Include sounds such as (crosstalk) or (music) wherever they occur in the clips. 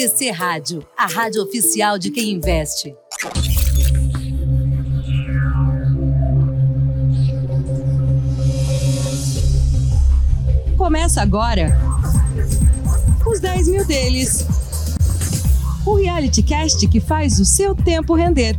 TC Rádio, a rádio oficial de quem investe. Começa agora os 10 mil deles. O reality cast que faz o seu tempo render.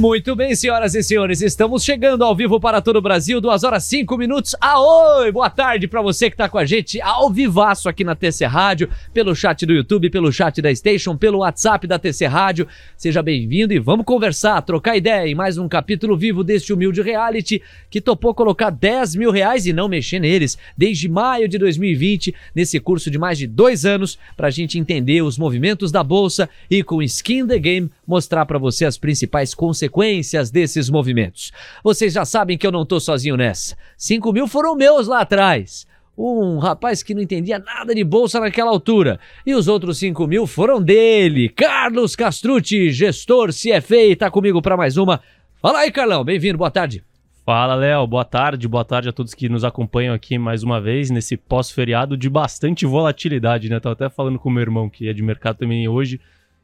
Muito bem, senhoras e senhores, estamos chegando ao vivo para todo o Brasil, 2 horas 5 minutos. Aoi! Boa tarde para você que está com a gente ao vivaço aqui na TC Rádio, pelo chat do YouTube, pelo chat da Station, pelo WhatsApp da TC Rádio. Seja bem-vindo e vamos conversar, trocar ideia em mais um capítulo vivo deste humilde reality que topou colocar 10 mil reais e não mexer neles desde maio de 2020, nesse curso de mais de dois anos, para a gente entender os movimentos da bolsa e com Skin the Game mostrar para você as principais consequências desses movimentos. Vocês já sabem que eu não tô sozinho nessa. 5 mil foram meus lá atrás. Um rapaz que não entendia nada de bolsa naquela altura. E os outros 5 mil foram dele, Carlos Castrucci, gestor CFA, tá comigo para mais uma. Fala aí, Carlão, bem-vindo, boa tarde. Fala, Léo. Boa tarde. Boa tarde a todos que nos acompanham aqui mais uma vez nesse pós-feriado de bastante volatilidade, né? Tava até falando com o meu irmão que é de mercado também hoje.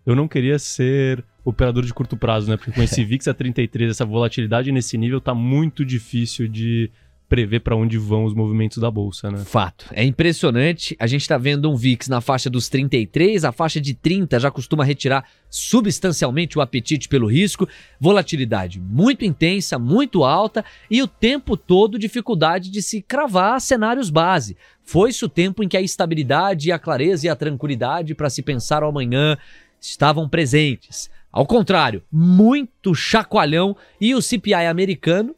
Eu não queria ser operador de curto prazo, né? Porque com esse (laughs) VIX a 33, essa volatilidade nesse nível, tá muito difícil de prever para onde vão os movimentos da bolsa, né? Fato. É impressionante. A gente está vendo um VIX na faixa dos 33, a faixa de 30 já costuma retirar substancialmente o apetite pelo risco. Volatilidade muito intensa, muito alta e o tempo todo dificuldade de se cravar cenários base. Foi-se o tempo em que a estabilidade, a clareza e a tranquilidade para se pensar o amanhã estavam presentes. Ao contrário, muito chacoalhão e o CPI americano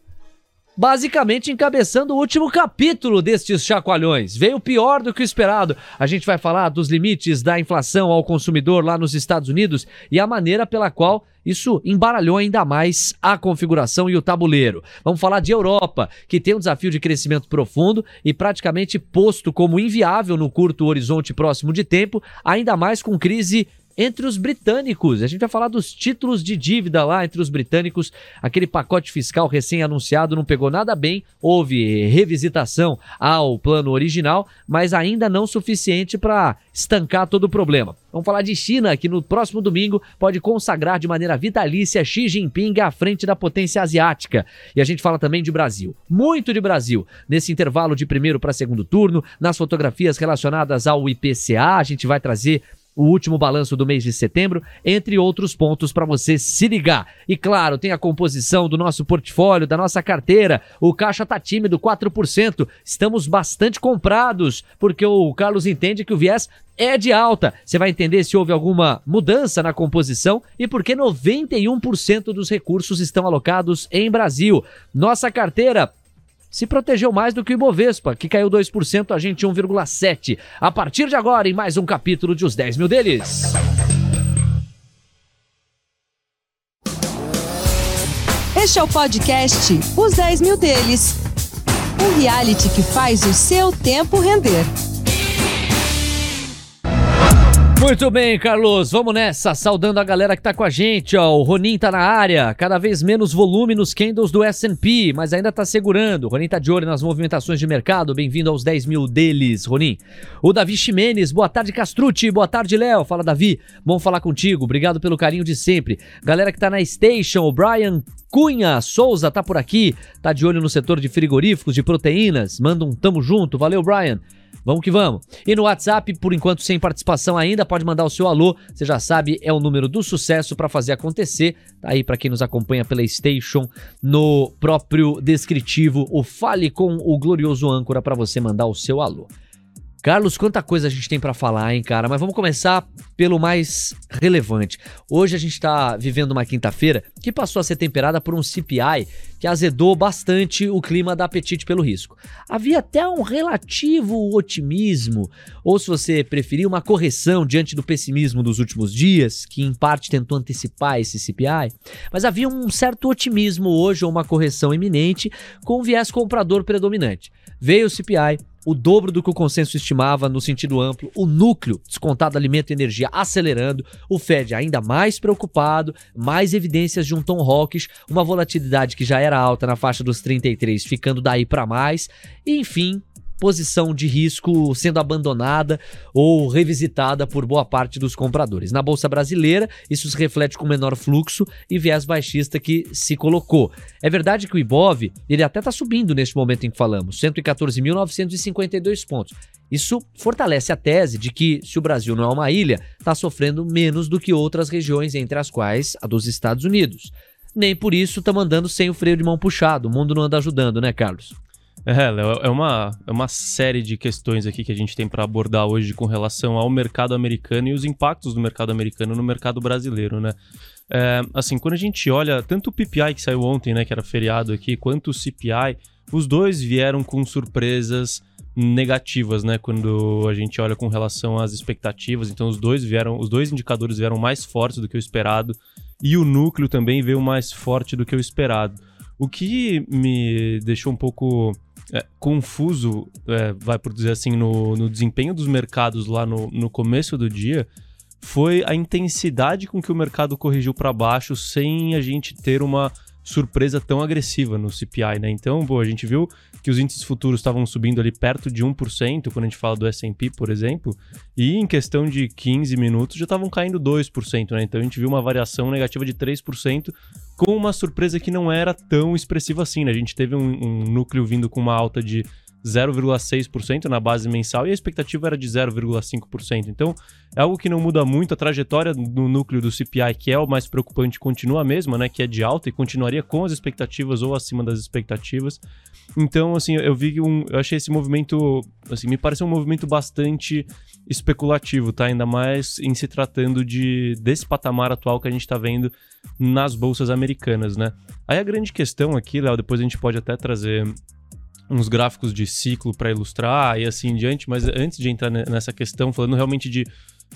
basicamente encabeçando o último capítulo destes chacoalhões. Veio pior do que o esperado. A gente vai falar dos limites da inflação ao consumidor lá nos Estados Unidos e a maneira pela qual isso embaralhou ainda mais a configuração e o tabuleiro. Vamos falar de Europa, que tem um desafio de crescimento profundo e praticamente posto como inviável no curto horizonte próximo de tempo, ainda mais com crise entre os britânicos. A gente vai falar dos títulos de dívida lá entre os britânicos. Aquele pacote fiscal recém-anunciado não pegou nada bem, houve revisitação ao plano original, mas ainda não suficiente para estancar todo o problema. Vamos falar de China, que no próximo domingo pode consagrar de maneira vitalícia Xi Jinping à frente da potência asiática. E a gente fala também de Brasil. Muito de Brasil. Nesse intervalo de primeiro para segundo turno, nas fotografias relacionadas ao IPCA, a gente vai trazer o último balanço do mês de setembro, entre outros pontos para você se ligar. E claro, tem a composição do nosso portfólio, da nossa carteira. O caixa tá tímido, 4%. Estamos bastante comprados, porque o Carlos entende que o viés é de alta. Você vai entender se houve alguma mudança na composição e por que 91% dos recursos estão alocados em Brasil. Nossa carteira se protegeu mais do que o Ibovespa, que caiu 2%, a gente 1,7%. A partir de agora, em mais um capítulo de Os 10 Mil Deles. Este é o podcast Os 10 Mil Deles. Um reality que faz o seu tempo render. Muito bem, Carlos, vamos nessa, saudando a galera que tá com a gente, ó, o Ronin tá na área, cada vez menos volume nos candles do S&P, mas ainda tá segurando, o Ronin tá de olho nas movimentações de mercado, bem-vindo aos 10 mil deles, Ronin. O Davi Ximenes, boa tarde Castrucci, boa tarde Léo, fala Davi, bom falar contigo, obrigado pelo carinho de sempre. Galera que tá na Station, o Brian Cunha Souza tá por aqui, tá de olho no setor de frigoríficos, de proteínas, manda um tamo junto, valeu Brian. Vamos que vamos. E no WhatsApp, por enquanto sem participação ainda, pode mandar o seu alô. Você já sabe, é o número do sucesso para fazer acontecer. Tá aí para quem nos acompanha pela Station no próprio descritivo, o Fale com o glorioso âncora para você mandar o seu alô. Carlos, quanta coisa a gente tem para falar, hein, cara? Mas vamos começar pelo mais relevante. Hoje a gente está vivendo uma quinta-feira que passou a ser temperada por um CPI que azedou bastante o clima da apetite pelo risco. Havia até um relativo otimismo, ou se você preferir, uma correção diante do pessimismo dos últimos dias, que em parte tentou antecipar esse CPI. Mas havia um certo otimismo hoje, ou uma correção iminente, com viés comprador predominante. Veio o CPI, o dobro do que o consenso estimava no sentido amplo, o núcleo descontado alimento e energia acelerando, o Fed ainda mais preocupado, mais evidências de um tom hawkish, uma volatilidade que já era alta na faixa dos 33 ficando daí para mais, e enfim, posição de risco sendo abandonada ou revisitada por boa parte dos compradores. Na bolsa brasileira, isso se reflete com menor fluxo e viés baixista que se colocou. É verdade que o Ibov, ele até está subindo neste momento em que falamos, 114.952 pontos. Isso fortalece a tese de que, se o Brasil não é uma ilha, está sofrendo menos do que outras regiões, entre as quais a dos Estados Unidos. Nem por isso estamos andando sem o freio de mão puxado. O mundo não anda ajudando, né, Carlos? É, Léo, é uma, é uma série de questões aqui que a gente tem para abordar hoje com relação ao mercado americano e os impactos do mercado americano no mercado brasileiro, né? É, assim, quando a gente olha tanto o PPI que saiu ontem, né, que era feriado aqui, quanto o CPI, os dois vieram com surpresas negativas, né, quando a gente olha com relação às expectativas. Então, os dois vieram, os dois indicadores vieram mais fortes do que o esperado e o núcleo também veio mais forte do que o esperado. O que me deixou um pouco é, confuso, é, vai por dizer assim, no, no, desempenho dos mercados lá no, no começo do dia foi a intensidade com que o mercado corrigiu para baixo sem a gente ter uma surpresa tão agressiva no CPI, né? Então, bom, a gente viu que os índices futuros estavam subindo ali perto de 1%, quando a gente fala do S&P, por exemplo, e em questão de 15 minutos já estavam caindo 2%, né? Então a gente viu uma variação negativa de 3%, com uma surpresa que não era tão expressiva assim, né? A gente teve um, um núcleo vindo com uma alta de 0,6% na base mensal e a expectativa era de 0,5%. Então, é algo que não muda muito. A trajetória no núcleo do CPI, que é o mais preocupante, continua a mesma, né? Que é de alta e continuaria com as expectativas ou acima das expectativas. Então, assim, eu vi um. Eu achei esse movimento. Assim, me pareceu um movimento bastante especulativo, tá? Ainda mais em se tratando de desse patamar atual que a gente tá vendo nas bolsas americanas, né? Aí a grande questão aqui, Léo, depois a gente pode até trazer uns gráficos de ciclo para ilustrar e assim em diante, mas antes de entrar nessa questão, falando realmente de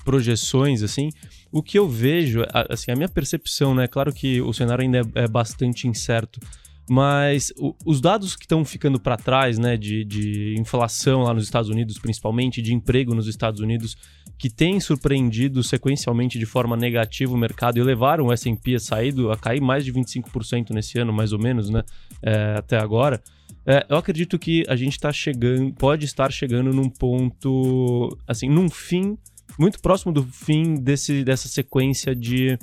projeções, assim, o que eu vejo, assim, a minha percepção, né? Claro que o cenário ainda é, é bastante incerto, mas o, os dados que estão ficando para trás, né, de, de inflação lá nos Estados Unidos, principalmente, de emprego nos Estados Unidos, que tem surpreendido sequencialmente de forma negativa o mercado e levaram o S&P a sair, a cair mais de 25% nesse ano, mais ou menos, né, é, até agora. É, eu acredito que a gente está chegando, pode estar chegando num ponto, assim, num fim muito próximo do fim desse, dessa sequência de,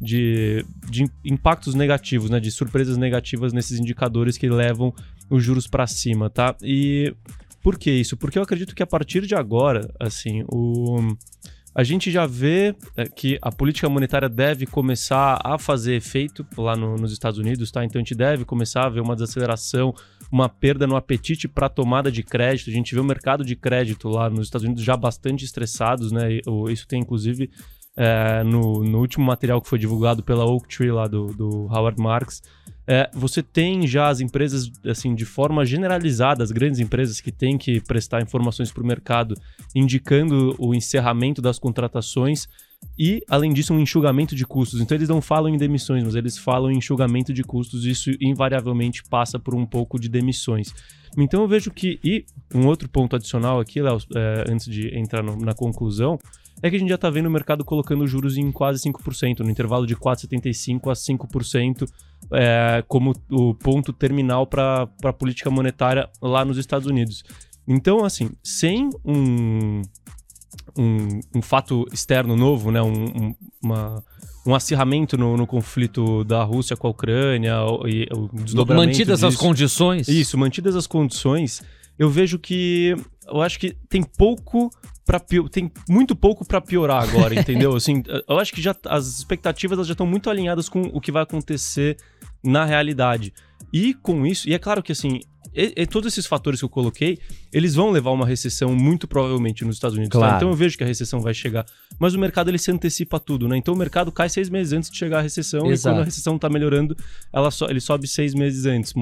de, de impactos negativos, né, de surpresas negativas nesses indicadores que levam os juros para cima, tá? E por que isso? Porque eu acredito que a partir de agora, assim, o a gente já vê é, que a política monetária deve começar a fazer efeito lá no, nos Estados Unidos, tá? Então a gente deve começar a ver uma desaceleração, uma perda no apetite para tomada de crédito. A gente vê o mercado de crédito lá nos Estados Unidos já bastante estressados, né? Isso tem inclusive é, no, no, último material que foi divulgado pela Oaktree lá do, do Howard Marks é, você tem já as empresas, assim, de forma generalizada, as grandes empresas que têm que prestar informações para o mercado, indicando o encerramento das contratações e, além disso, um enxugamento de custos. Então, eles não falam em demissões, mas eles falam em enxugamento de custos, isso invariavelmente passa por um pouco de demissões. Então, eu vejo que. E um outro ponto adicional aqui, Léo, é, antes de entrar no, na conclusão, é que a gente já está vendo o mercado colocando juros em quase 5%, no intervalo de 4,75% a 5% é, como o ponto terminal para a política monetária lá nos Estados Unidos. Então, assim, sem um, um, um fato externo novo, né, um, um, uma, um acirramento no, no, conflito da Rússia com a Ucrânia, e, o Mantidas disso, as condições. Isso, mantidas as condições, eu vejo que eu acho que tem pouco para tem muito pouco para piorar agora, (laughs) entendeu? Assim, eu acho que já as expectativas já estão muito alinhadas com o que vai acontecer na realidade. E com isso, e é claro que assim, e, e todos esses fatores que eu coloquei, eles vão levar a uma recessão muito provavelmente nos Estados Unidos. Tá? Claro. Tá? Então eu vejo que a recessão vai chegar. Mas o mercado ele se antecipa tudo, né? Então o mercado cai seis meses antes de chegar a recessão Exato. e quando a recessão tá melhorando, ela so, ele sobe seis meses antes,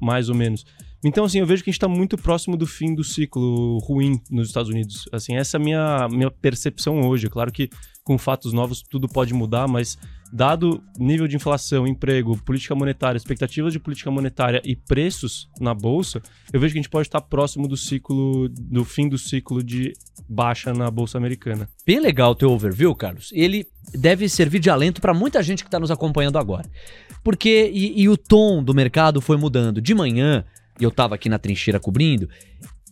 mais ou menos. Então, assim, eu vejo que a gente está muito próximo do fim do ciclo ruim nos Estados Unidos. Assim, essa é a minha, minha percepção hoje. Claro que com fatos novos tudo pode mudar, mas dado nível de inflação, emprego, política monetária, expectativas de política monetária e preços na bolsa, eu vejo que a gente pode estar próximo do ciclo, do fim do ciclo de baixa na bolsa americana. Bem legal o teu overview, Carlos. Ele deve servir de alento para muita gente que está nos acompanhando agora. Porque, e, e, o tom do mercado foi mudando. De manhã, e eu estava aqui na trincheira cobrindo,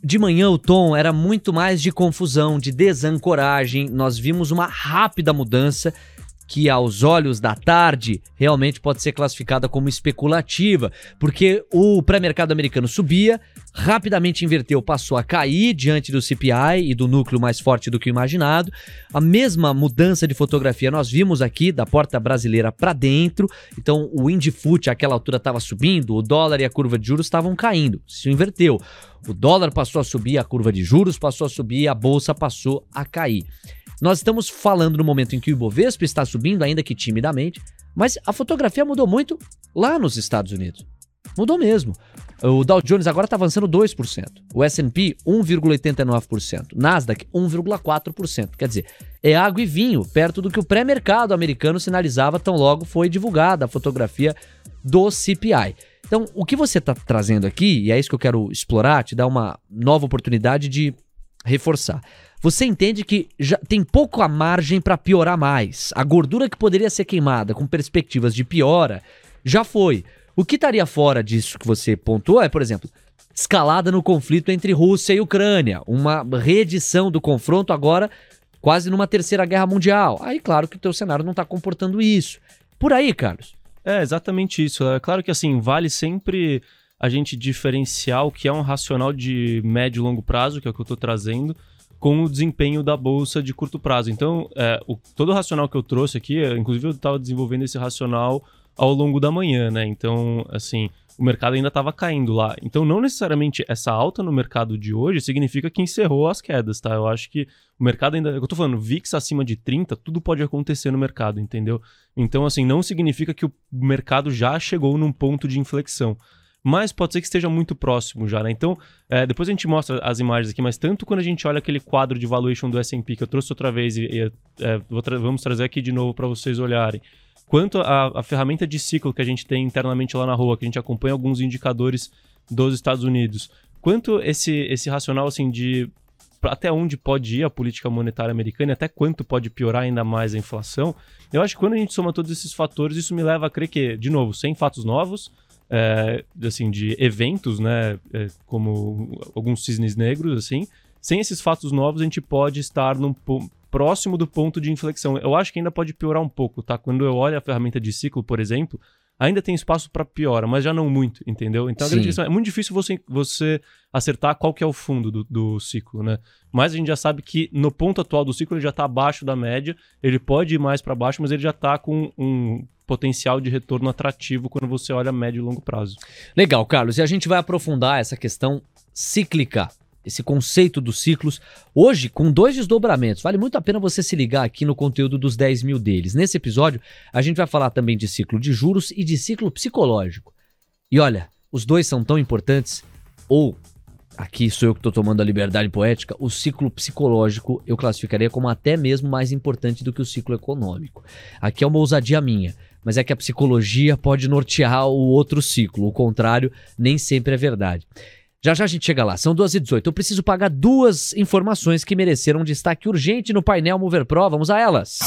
de manhã o tom era muito mais de confusão, de desancoragem. Nós vimos uma rápida mudança que aos olhos da tarde realmente pode ser classificada como especulativa, porque o pré-mercado americano subia, rapidamente inverteu, passou a cair diante do CPI e do núcleo mais forte do que o imaginado. A mesma mudança de fotografia nós vimos aqui da porta brasileira para dentro. Então o Indifut àquela altura estava subindo, o dólar e a curva de juros estavam caindo. Isso inverteu. O dólar passou a subir, a curva de juros passou a subir, a bolsa passou a cair. Nós estamos falando no momento em que o Ibovespa está subindo, ainda que timidamente, mas a fotografia mudou muito lá nos Estados Unidos. Mudou mesmo. O Dow Jones agora está avançando 2%. O S&P 1,89%. Nasdaq 1,4%. Quer dizer, é água e vinho, perto do que o pré-mercado americano sinalizava tão logo foi divulgada a fotografia do CPI. Então, o que você está trazendo aqui, e é isso que eu quero explorar, te dar uma nova oportunidade de reforçar. Você entende que já tem pouco a margem para piorar mais. A gordura que poderia ser queimada com perspectivas de piora já foi. O que estaria fora disso que você pontuou é, por exemplo, escalada no conflito entre Rússia e Ucrânia, uma reedição do confronto agora quase numa terceira guerra mundial. Aí, claro que o teu cenário não está comportando isso. Por aí, Carlos. É exatamente isso. É claro que assim vale sempre a gente diferenciar o que é um racional de médio e longo prazo, que é o que eu estou trazendo, com o desempenho da bolsa de curto prazo. Então, é, o, todo o racional que eu trouxe aqui, é, inclusive eu estava desenvolvendo esse racional ao longo da manhã, né? Então, assim, o mercado ainda estava caindo lá. Então, não necessariamente essa alta no mercado de hoje significa que encerrou as quedas, tá? Eu acho que o mercado ainda. Eu tô falando, VIX acima de 30, tudo pode acontecer no mercado, entendeu? Então, assim, não significa que o mercado já chegou num ponto de inflexão mas pode ser que esteja muito próximo já, né? Então, é, depois a gente mostra as imagens aqui, mas tanto quando a gente olha aquele quadro de valuation do S&P que eu trouxe outra vez e, e é, tra vamos trazer aqui de novo para vocês olharem, quanto a, a ferramenta de ciclo que a gente tem internamente lá na rua, que a gente acompanha alguns indicadores dos Estados Unidos, quanto esse, esse racional assim de até onde pode ir a política monetária americana e até quanto pode piorar ainda mais a inflação, eu acho que quando a gente soma todos esses fatores, isso me leva a crer que, de novo, sem fatos novos, é, assim, de eventos, né, é, como alguns cisnes negros, assim, sem esses fatos novos a gente pode estar num próximo do ponto de inflexão. Eu acho que ainda pode piorar um pouco, tá? Quando eu olho a ferramenta de ciclo, por exemplo, ainda tem espaço para piora, mas já não muito, entendeu? Então a grande questão é muito difícil você, você acertar qual que é o fundo do, do, ciclo, né? Mas a gente já sabe que no ponto atual do ciclo ele já está abaixo da média, ele pode ir mais para baixo, mas ele já está com um potencial de retorno atrativo quando você olha médio e longo prazo. Legal, Carlos. E a gente vai aprofundar essa questão cíclica, esse conceito dos ciclos, hoje com dois desdobramentos. Vale muito a pena você se ligar aqui no conteúdo dos 10 mil deles. Nesse episódio, a gente vai falar também de ciclo de juros e de ciclo psicológico. E olha, os dois são tão importantes, ou aqui sou eu que estou tomando a liberdade poética, o ciclo psicológico eu classificaria como até mesmo mais importante do que o ciclo econômico. Aqui é uma ousadia minha mas é que a psicologia pode nortear o outro ciclo, o contrário nem sempre é verdade. Já já a gente chega lá, são 2h18. Eu preciso pagar duas informações que mereceram destaque urgente no painel Mover Pro. Vamos a elas.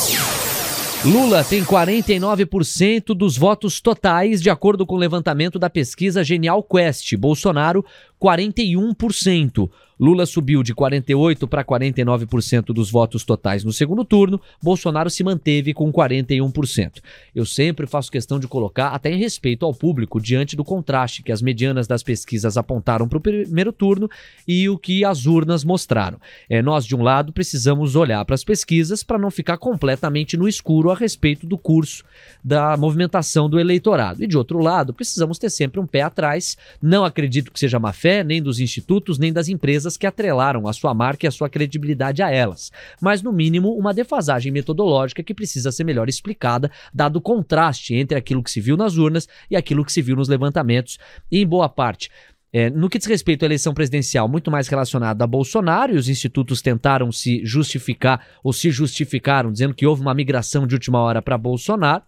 Lula tem 49% dos votos totais, de acordo com o levantamento da pesquisa Genial Quest. Bolsonaro, 41%. Lula subiu de 48% para 49% dos votos totais no segundo turno, Bolsonaro se manteve com 41%. Eu sempre faço questão de colocar, até em respeito ao público, diante do contraste que as medianas das pesquisas apontaram para o primeiro turno e o que as urnas mostraram. É, nós, de um lado, precisamos olhar para as pesquisas para não ficar completamente no escuro a respeito do curso da movimentação do eleitorado. E, de outro lado, precisamos ter sempre um pé atrás. Não acredito que seja má fé, nem dos institutos, nem das empresas que atrelaram a sua marca e a sua credibilidade a elas, mas no mínimo uma defasagem metodológica que precisa ser melhor explicada, dado o contraste entre aquilo que se viu nas urnas e aquilo que se viu nos levantamentos, e em boa parte É, no que diz respeito à eleição presidencial, muito mais relacionada a Bolsonaro, e os institutos tentaram se justificar, ou se justificaram, dizendo que houve uma migração de última hora para Bolsonaro.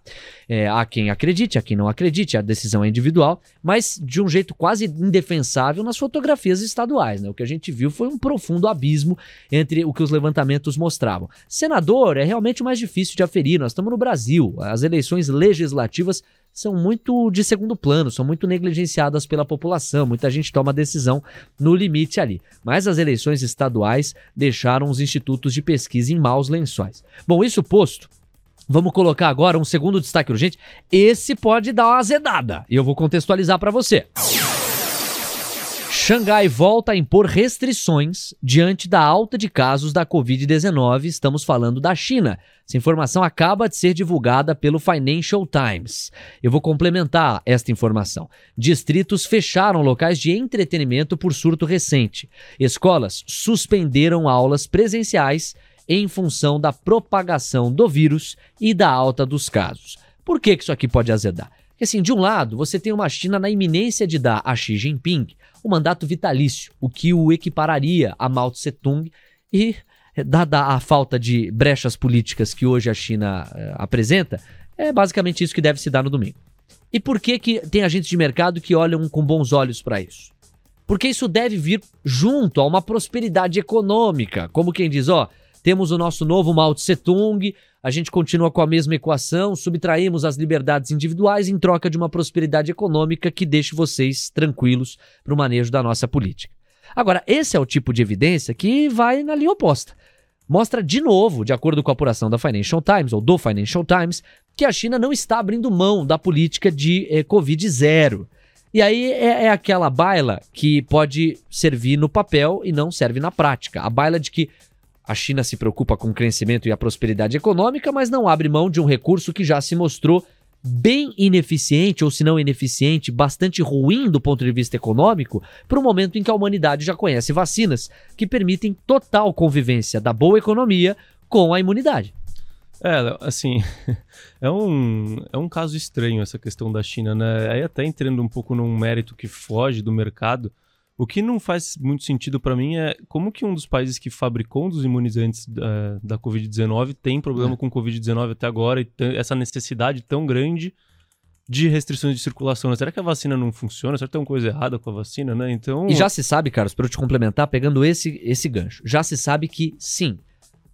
É, há quem acredite, há quem não acredite, a decisão é individual, mas de um jeito quase indefensável nas fotografias estaduais. Né? O que a gente viu foi um profundo abismo entre o que os levantamentos mostravam. Senador é realmente o mais difícil de aferir, nós estamos no Brasil, as eleições legislativas são muito de segundo plano, são muito negligenciadas pela população. Muita gente toma decisão no limite ali. Mas as eleições estaduais deixaram os institutos de pesquisa em maus lençóis. Bom, isso posto, Vamos colocar agora um segundo destaque urgente. Esse pode dar uma azedada e eu vou contextualizar para você. Xangai volta a impor restrições diante da alta de casos da Covid-19. Estamos falando da China. Essa informação acaba de ser divulgada pelo Financial Times. Eu vou complementar esta informação. Distritos fecharam locais de entretenimento por surto recente. Escolas suspenderam aulas presenciais em função da propagação do vírus e da alta dos casos. Por que isso aqui pode azedar? Porque, assim, de um lado, você tem uma China na iminência de dar a Xi Jinping o mandato vitalício, o que o equipararia a Mao Tse Tung e, dada a falta de brechas políticas que hoje a China eh, apresenta, é basicamente isso que deve se dar no domingo. E por que, que tem agentes de mercado que olham com bons olhos para isso? Porque isso deve vir junto a uma prosperidade econômica, como quem diz, ó, temos o nosso novo Mao Tse Tung, a gente continua com a mesma equação, subtraímos as liberdades individuais em troca de uma prosperidade econômica que deixe vocês tranquilos para o manejo da nossa política. Agora, esse é o tipo de evidência que vai na linha oposta. Mostra de novo, de acordo com a apuração da Financial Times, ou do Financial Times, que a China não está abrindo mão da política de eh, Covid zero. E aí é, é, aquela baila que pode servir no papel e não serve na prática. A baila de que a China se preocupa com o crescimento e a prosperidade econômica, mas não abre mão de um recurso que já se mostrou bem ineficiente, ou se não ineficiente, bastante ruim do ponto de vista econômico, para o momento em que a humanidade já conhece vacinas que permitem total convivência da boa economia com a imunidade. É, assim, (laughs) é um, é um caso estranho essa questão da China, né? Aí até entrando um pouco num mérito que foge do mercado, o que não faz muito sentido para mim é como que um dos países que fabricou um dos imunizantes da, da Covid-19 tem problema é. com Covid-19 até agora e essa necessidade tão grande de restrições de circulação. Né? Será que a vacina não funciona? Será que tem uma coisa errada com a vacina, né? Então... E já se sabe, Carlos, para eu te complementar, pegando esse, esse gancho, já se sabe que sim,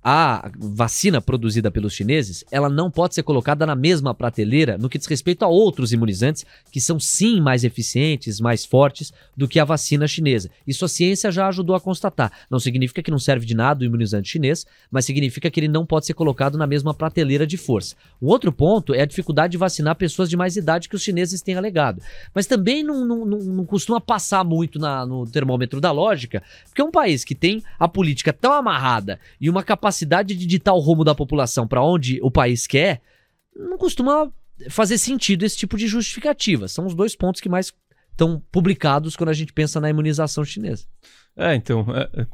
a vacina produzida pelos chineses, ela não pode ser colocada na mesma prateleira no que diz respeito a outros imunizantes que são sim mais eficientes, mais fortes do que a vacina chinesa. Isso a ciência já ajudou a constatar. Não significa que não serve de nada o imunizante chinês, mas significa que ele não pode ser colocado na mesma prateleira de força. Um outro ponto é a dificuldade de vacinar pessoas de mais idade que os chineses têm alegado. Mas também não, não, não, não costuma passar muito na, no termômetro da lógica, porque é um país que tem a política tão amarrada e uma capacidade capacidade de ditar o rumo da população para onde o país quer, não costuma fazer sentido esse tipo de justificativa. São os dois pontos que mais estão publicados quando a gente pensa na imunização chinesa. É, então, é, é,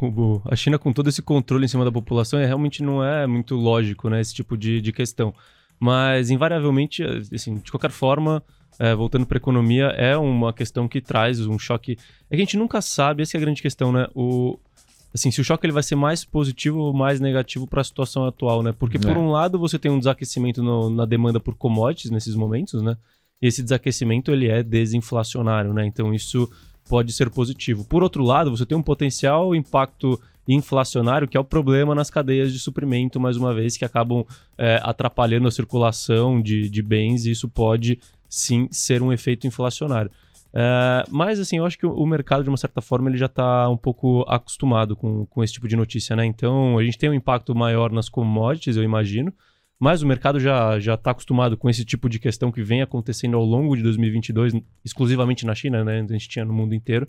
a China com todo esse controle em cima da população é, realmente não é muito lógico, né, esse tipo de, de questão. Mas, invariavelmente, assim, de qualquer forma, é, voltando para a economia, é uma questão que traz um choque. É que a gente nunca sabe, essa é a grande questão, né? O, assim, se o choque ele vai ser mais positivo ou mais negativo para a situação atual, né? Porque, por é. um lado, você tem um desaquecimento no, na demanda por commodities nesses momentos, né? E esse desaquecimento, ele é desinflacionário, né? Então, isso pode ser positivo. Por outro lado, você tem um potencial impacto inflacionário, que é o problema nas cadeias de suprimento, mais uma vez, que acabam é, atrapalhando a circulação de, de bens, e isso pode sim ser um efeito inflacionário. É, mas, assim, eu acho que o, mercado, de uma certa forma, ele já está um pouco acostumado com, com esse tipo de notícia, né? Então, a gente tem um impacto maior nas commodities, eu imagino, mas o mercado já já está acostumado com esse tipo de questão que vem acontecendo ao longo de 2022, exclusivamente na China, né? A gente tinha no mundo inteiro.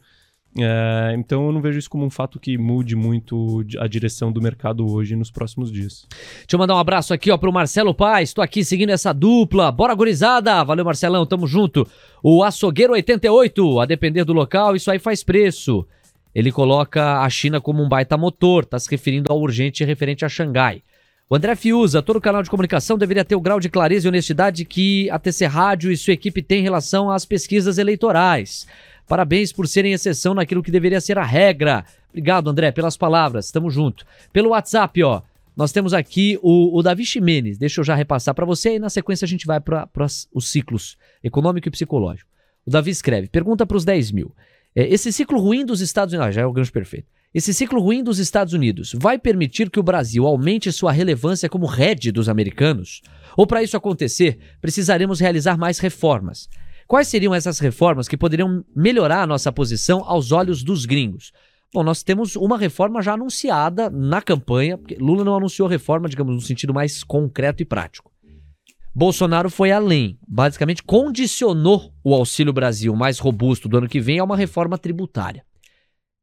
É, então eu não vejo isso como um fato que mude muito a direção do mercado hoje nos próximos dias. Deixa eu mandar um abraço aqui ó pro Marcelo Paz, estou aqui seguindo essa dupla. Bora gurizada, valeu Marcelão, tamo junto. O açougueiro 88, a depender do local, isso aí faz preço. Ele coloca a China como um baita motor, tá se referindo ao urgente referente a Xangai. O André Fiuza, todo canal de comunicação deveria ter o grau de clareza e honestidade que a TC Rádio e sua equipe têm em relação às pesquisas eleitorais. Parabéns por serem exceção naquilo que deveria ser a regra. Obrigado, André, pelas palavras. Tamo junto. Pelo WhatsApp, ó. Nós temos aqui o, o Davi Ximenes. Deixa eu já repassar para você e na sequência a gente vai para os ciclos econômico e psicológico. O Davi escreve: pergunta para os 10 mil. É, esse ciclo ruim dos Estados Unidos. Ah, já é o gancho perfeito. Esse ciclo ruim dos Estados Unidos vai permitir que o Brasil aumente sua relevância como rede dos americanos? Ou para isso acontecer, precisaremos realizar mais reformas? Quais seriam essas reformas que poderiam melhorar a nossa posição aos olhos dos gringos? Bom, nós temos uma reforma já anunciada na campanha, porque Lula não anunciou reforma, digamos, no sentido mais concreto e prático. Bolsonaro foi além, basicamente condicionou o Auxílio Brasil mais robusto do ano que vem a uma reforma tributária.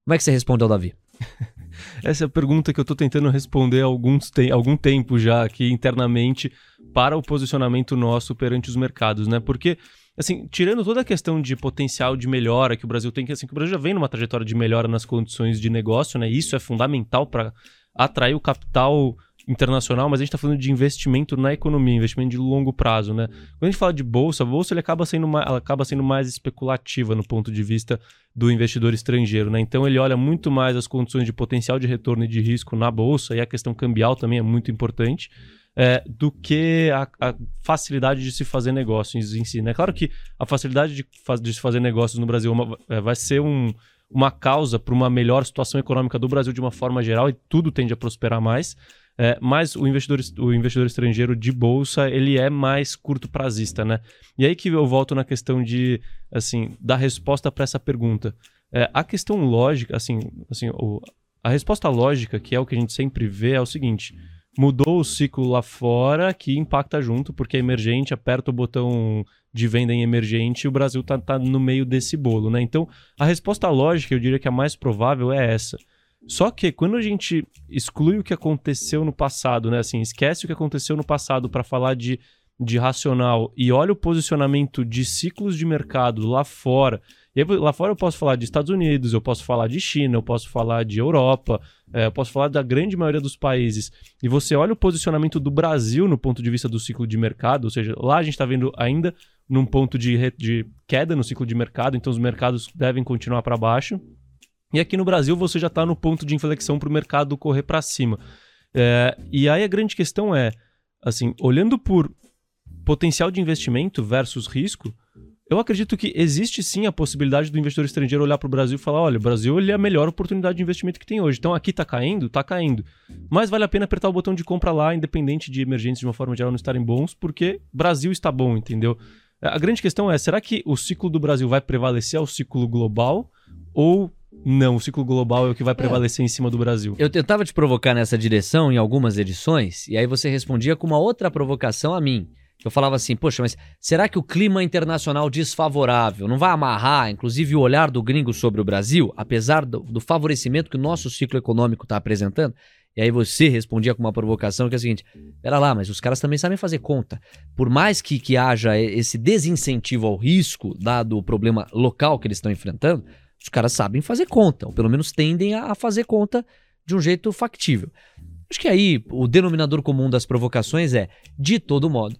Como é que você responde ao Davi? (laughs) Essa é a pergunta que eu estou tentando responder há alguns te algum tempo já aqui internamente para o posicionamento nosso perante os mercados, né? Porque, assim, tirando toda a questão de potencial de melhora que o Brasil tem, que assim, que o Brasil já vem numa trajetória de melhora nas condições de negócio, né? Isso é fundamental para atrair o capital internacional, mas a gente está falando de investimento na economia, investimento de longo prazo, né? Quando a gente fala de bolsa, a bolsa ele acaba sendo mais, ela acaba sendo mais especulativa no ponto de vista do investidor estrangeiro, né? Então ele olha muito mais as condições de potencial de retorno e de risco na bolsa e a questão cambial também é muito importante. É, do que a, a, facilidade de se fazer negócios em si. Né? Claro que a facilidade de, de se fazer negócios no Brasil é uma, é, vai ser um, uma causa para uma melhor situação econômica do Brasil de uma forma geral e tudo tende a prosperar mais. É, mas o investidor, o investidor estrangeiro de bolsa, ele é mais curto prazista, né? E aí que eu volto na questão de, assim, da resposta para essa pergunta. É, a questão lógica, assim, assim o, a resposta lógica, que é o que a gente sempre vê, é o seguinte: mudou o ciclo lá fora, que impacta junto, porque é emergente, aperta o botão de venda em emergente e o Brasil tá, tá no meio desse bolo, né? Então, a resposta lógica, eu diria que a mais provável é essa. Só que quando a gente exclui o que aconteceu no passado, né? Assim, esquece o que aconteceu no passado para falar de, de racional e olha o posicionamento de ciclos de mercado lá fora. E aí, lá fora eu posso falar de Estados Unidos, eu posso falar de China, eu posso falar de Europa, é, eu posso falar da grande maioria dos países. E você olha o posicionamento do Brasil no ponto de vista do ciclo de mercado, ou seja, lá a gente está vendo ainda num ponto de, de queda no ciclo de mercado, então os mercados devem continuar para baixo. E aqui no Brasil você já está no ponto de inflexão para o mercado correr para cima. É, e aí a grande questão é, assim, olhando por potencial de investimento versus risco, eu acredito que existe sim a possibilidade do investidor estrangeiro olhar para o Brasil e falar: olha, o Brasil ele é a melhor oportunidade de investimento que tem hoje. Então aqui está caindo, está caindo. Mas vale a pena apertar o botão de compra lá, independente de emergências de uma forma geral não estarem bons, porque Brasil está bom, entendeu? A grande questão é: será que o ciclo do Brasil vai prevalecer ao ciclo global? Ou não, o ciclo global é o que vai é. prevalecer é. em cima do Brasil. Eu tentava te provocar nessa direção em algumas edições, e aí você respondia com uma outra provocação a mim. Eu falava assim, poxa, mas será que o clima internacional desfavorável não vai amarrar, inclusive, o olhar do gringo sobre o Brasil, apesar do, do favorecimento que o nosso ciclo econômico está apresentando? E aí você respondia com uma provocação que é a seguinte: pera lá, mas os caras também sabem fazer conta. Por mais que, que haja esse desincentivo ao risco, dado o problema local que eles estão enfrentando, os caras sabem fazer conta, ou pelo menos tendem a fazer conta de um jeito factível. Acho que aí o denominador comum das provocações é, de todo modo,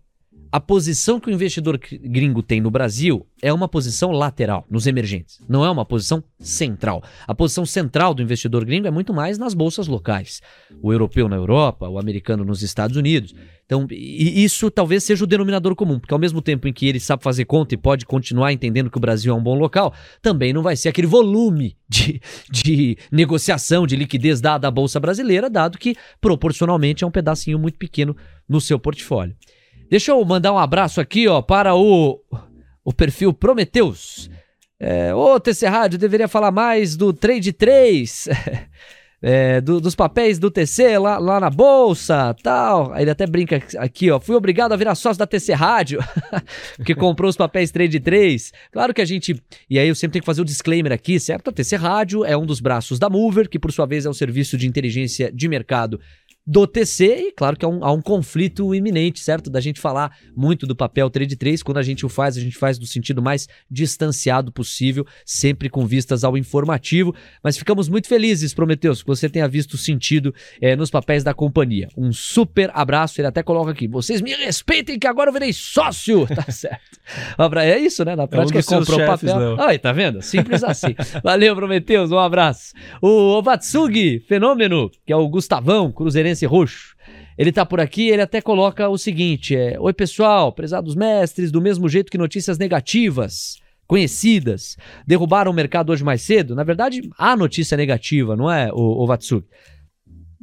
a posição que o investidor gringo tem no Brasil é uma posição lateral, nos emergentes. Não é uma posição central. A posição central do investidor gringo é muito mais nas bolsas locais. O europeu na Europa, o americano nos Estados Unidos. Então, isso talvez seja o denominador comum, porque ao mesmo tempo em que ele sabe fazer conta e pode continuar entendendo que o Brasil é um bom local, também não vai ser aquele volume de, de negociação, de liquidez dada à Bolsa Brasileira, dado que proporcionalmente é um pedacinho muito pequeno no seu portfólio. Deixa eu mandar um abraço aqui, ó, para o, o perfil Prometeus. É, Ô, TC Rádio, deveria falar mais do Trade 3, (laughs) é, do, dos papéis do TC lá, lá na bolsa, tal. Aí ele até brinca aqui, ó. Fui obrigado a virar sócio da TC Rádio, (laughs) porque comprou os papéis Trade 3. Claro que a gente. E aí eu sempre tenho que fazer o disclaimer aqui, certo? A TC Rádio é um dos braços da Mover, que por sua vez é um serviço de inteligência de mercado do TC e claro que há um, há um, conflito iminente, certo? Da gente falar muito do papel trade 3, quando a gente o faz, a gente faz do sentido mais distanciado possível, sempre com vistas ao informativo, mas ficamos muito felizes, Prometeus, que você tenha visto o sentido é, nos papéis da companhia. Um super abraço, ele até coloca aqui, vocês me respeitem que agora eu virei sócio, (laughs) tá certo? É isso, né? Na prática é, um comprou chefes, papel. Aí, tá vendo? Simples assim. (laughs) Valeu, Prometeus, um abraço. O Ovatsugi, fenômeno, que é o Gustavão, cruzeirense Roxo. Ele tá por aqui, ele até coloca o seguinte: é, Oi, pessoal, prezados mestres, do mesmo jeito que notícias negativas, conhecidas, derrubaram o mercado hoje mais cedo. Na verdade, há notícia negativa, não é, o, o Vatsuki?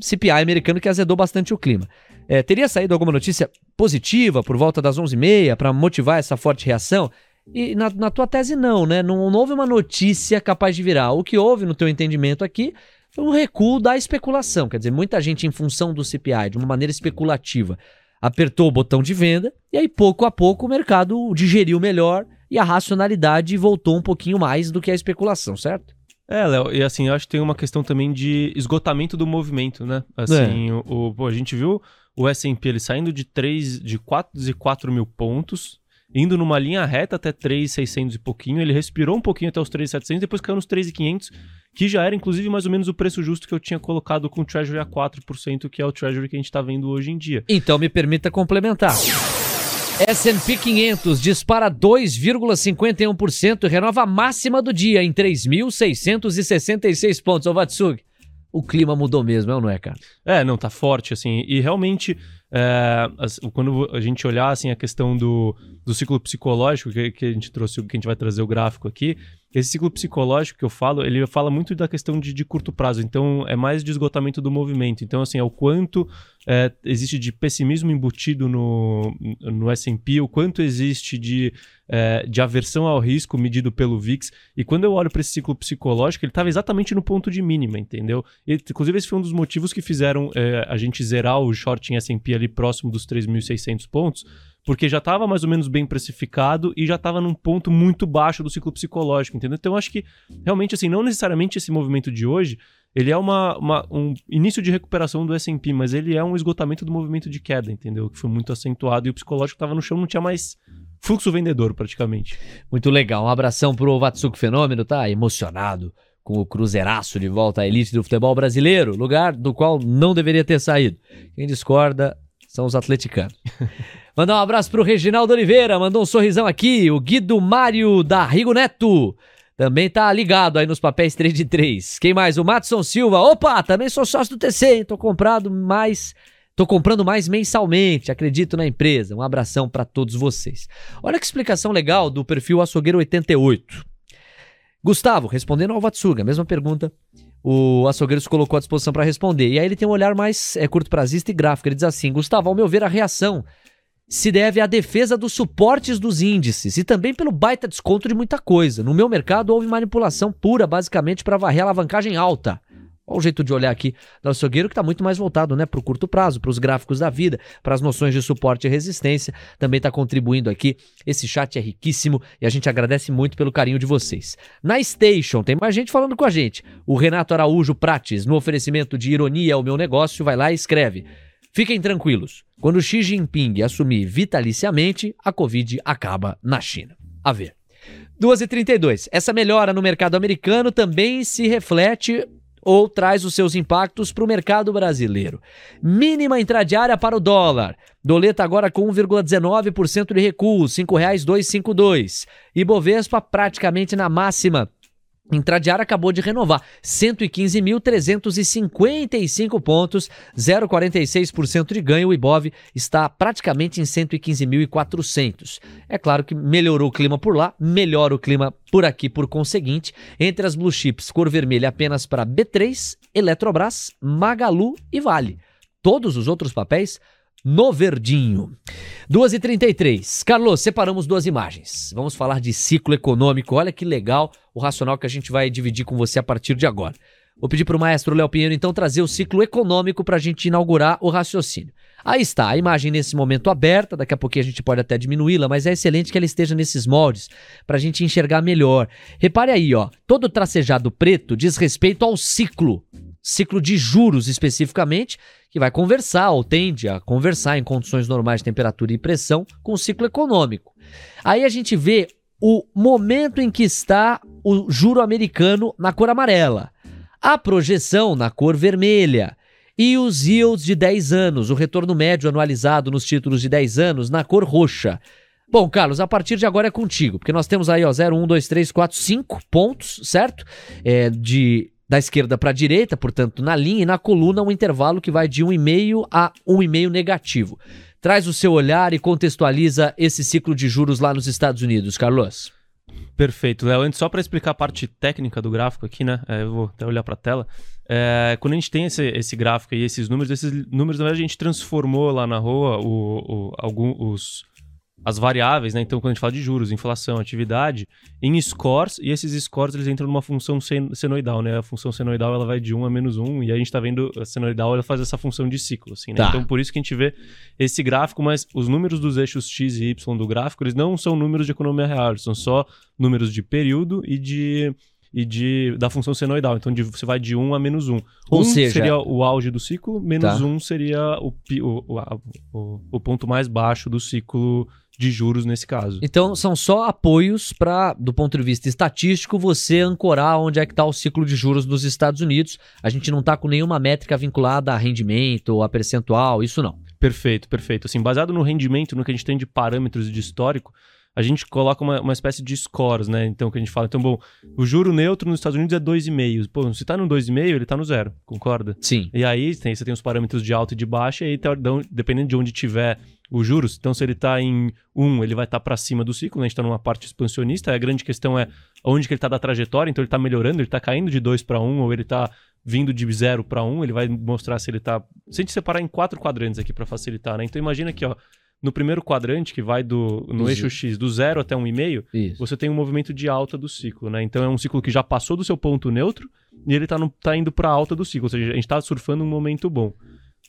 CPI americano que azedou bastante o clima. É, teria saído alguma notícia positiva por volta das 11h30 para motivar essa forte reação? E na, na, tua tese, não, né? Não, não houve uma notícia capaz de virar. O que houve, no teu entendimento aqui, foi um recuo da especulação. Quer dizer, muita gente, em função do CPI, de uma maneira especulativa, apertou o botão de venda e aí, pouco a pouco, o mercado digeriu melhor e a racionalidade voltou um pouquinho mais do que a especulação, certo? É, Léo, e assim, eu acho que tem uma questão também de esgotamento do movimento, né? Assim, é. o, o, a gente viu o S&P ele saindo de 3, de 4 e 4 mil pontos, indo numa linha reta até 3,600 e pouquinho, ele respirou um pouquinho até os 3,700, depois caiu nos 3,500 que já era inclusive mais ou menos o preço justo que eu tinha colocado com o Treasury a 4%, que é o Treasury que a gente está vendo hoje em dia. Então me permita complementar. S&P 500 dispara 2,51% e renova a máxima do dia em 3.666 pontos. Ô Vatsugi, o clima mudou mesmo, não é, cara? É, não, tá forte, assim. E realmente, é, quando a gente olhar assim, a questão do, do ciclo psicológico, que, que a gente trouxe, que a gente vai trazer o gráfico aqui, esse ciclo psicológico que eu falo, ele fala muito da questão de, de curto prazo, então é mais de esgotamento do movimento. Então, assim, é o quanto é, existe de pessimismo embutido no, no S&P, o quanto existe de, é, de aversão ao risco medido pelo VIX. E quando eu olho para esse ciclo psicológico, ele estava exatamente no ponto de mínima, entendeu? E, inclusive, esse foi um dos motivos que fizeram é, a gente zerar o short em S&P ali próximo dos 3.600 pontos, porque já estava mais ou menos bem precificado e já estava num ponto muito baixo do ciclo psicológico, entendeu? Então acho que realmente assim, não necessariamente esse movimento de hoje, ele é uma, uma um início de recuperação do S&P, mas ele é um esgotamento do movimento de queda, entendeu? Que foi muito acentuado e o psicológico estava no chão, não tinha mais fluxo vendedor praticamente. Muito legal. Um abração pro Vatsuko Fenômeno, tá emocionado com o Cruzeiraço de volta à elite do futebol brasileiro, lugar do qual não deveria ter saído. Quem discorda são os atleticanos. (laughs) Mandar um abraço pro Reginaldo Oliveira, mandou um sorrisão aqui. O Guido Mário da Rigo Neto também tá ligado aí nos papéis 3 de 3. Quem mais? O Matson Silva. Opa, também sou sócio do TC, hein? Tô comprado mais. Tô comprando mais mensalmente, acredito na empresa. Um abração para todos vocês. Olha que explicação legal do perfil Açougueiro 88. Gustavo, respondendo ao Vatsuga, mesma pergunta. O Açougueiro se colocou à disposição para responder. E aí ele tem um olhar mais é, curto prazista e gráfico. Ele diz assim: Gustavo, ao meu ver, a reação se deve à defesa dos suportes dos índices e também pelo baita desconto de muita coisa. No meu mercado houve manipulação pura, basicamente para varrer a alavancagem alta. Olha o jeito de olhar aqui do açougueiro que está muito mais voltado né, para o curto prazo, para os gráficos da vida, para as noções de suporte e resistência. Também está contribuindo aqui. Esse chat é riquíssimo e a gente agradece muito pelo carinho de vocês. Na Station, tem mais gente falando com a gente. O Renato Araújo Prates, no oferecimento de Ironia ao Meu Negócio, vai lá e escreve. Fiquem tranquilos. Quando Xi Jinping assumir vitaliciamente, a Covid acaba na China. A ver. 2h32. Essa melhora no mercado americano também se reflete ou traz os seus impactos para o mercado brasileiro. Mínima intradiária para o dólar. Doleta agora com 1,19% de recuo, R$ 5,252. E Bovespa praticamente na máxima, Intradiário acabou de renovar 115.355 pontos, 0,46% de ganho. O Ibov está praticamente em 115.400. É claro que melhorou o clima por lá, melhora o clima por aqui por conseguinte. Entre as blue chips, cor vermelha apenas para B3, Eletrobras, Magalu e Vale. Todos os outros papéis no verdinho. 2h33. Carlos, separamos duas imagens. Vamos falar de ciclo econômico. Olha que legal o racional que a gente vai dividir com você a partir de agora. Vou pedir para o maestro Léo Pinheiro então trazer o ciclo econômico para a gente inaugurar o raciocínio. Aí está, a imagem nesse momento aberta, daqui a pouquinho a gente pode até diminuí-la, mas é excelente que ela esteja nesses moldes para a gente enxergar melhor. Repare aí, ó, todo tracejado preto diz respeito ao ciclo ciclo de juros especificamente, que vai conversar ou tende a conversar em condições normais de temperatura e pressão com o ciclo econômico. Aí a gente vê o momento em que está o juro americano na cor amarela, a projeção na cor vermelha e os yields de 10 anos, o retorno médio anualizado nos títulos de 10 anos na cor roxa. Bom, Carlos, a partir de agora é contigo, porque nós temos aí, ó, 0, 1, 2, 3, 4, 5 pontos, certo? É, de da esquerda para a direita, portanto, na linha e na coluna, um intervalo que vai de 1,5 a 1,5 negativo. Traz o seu olhar e contextualiza esse ciclo de juros lá nos Estados Unidos, Carlos. Perfeito, Léo. Antes, só para explicar a parte técnica do gráfico aqui, né? É, eu vou até olhar para a tela. É, quando a gente tem esse, esse gráfico e esses números, esses números, na verdade, a gente transformou lá na rua o, o, algum, os, as variáveis, né? Então, quando a gente fala de juros, inflação, atividade, em scores, e esses scores eles entram numa função senoidal, né? A função senoidal ela vai de 1 a menos 1, e a gente está vendo a senoidal ela faz essa função de ciclo, assim, né? Tá. Então, por isso que a gente vê esse gráfico, mas os números dos eixos X e Y do gráfico, eles não são números de economia real, são só números de período e de e de, da função senoidal. Então de, você vai de 1 a menos 1. Ou 1 seja, seria o auge do ciclo, menos tá. 1 seria o, o, o, o, ponto mais baixo do ciclo de juros nesse caso. Então são só apoios para, do ponto de vista estatístico, você ancorar onde é que está o ciclo de juros dos Estados Unidos. A gente não está com nenhuma métrica vinculada a rendimento ou a percentual, isso não. Perfeito, perfeito. Assim, baseado no rendimento, no que a gente tem de parâmetros de histórico, a gente coloca uma, uma espécie de scores, né? Então, que a gente fala, então, bom, o juro neutro nos Estados Unidos é 2,5. Pô, se tá no 2,5, ele tá no zero, concorda? Sim. E aí tem, você tem os parâmetros de alta e de baixa, e aí, tá, dependendo de onde tiver os juros, então se ele tá em 1, ele vai estar tá para cima do ciclo, né? a gente tá numa parte expansionista, a grande questão é onde que ele tá da trajetória, então ele tá melhorando, ele tá caindo de 2 para 1, ou ele tá vindo de 0 para 1, ele vai mostrar se ele tá... Se a gente separar em quatro quadrantes aqui para facilitar, né? Então imagina aqui, ó, no primeiro quadrante, que vai do, no do eixo X do 0 até 1,5, você tem um movimento de alta do ciclo, né? Então é um ciclo que já passou do seu ponto neutro e ele está tá indo para alta do ciclo, ou seja, a gente está surfando um momento bom.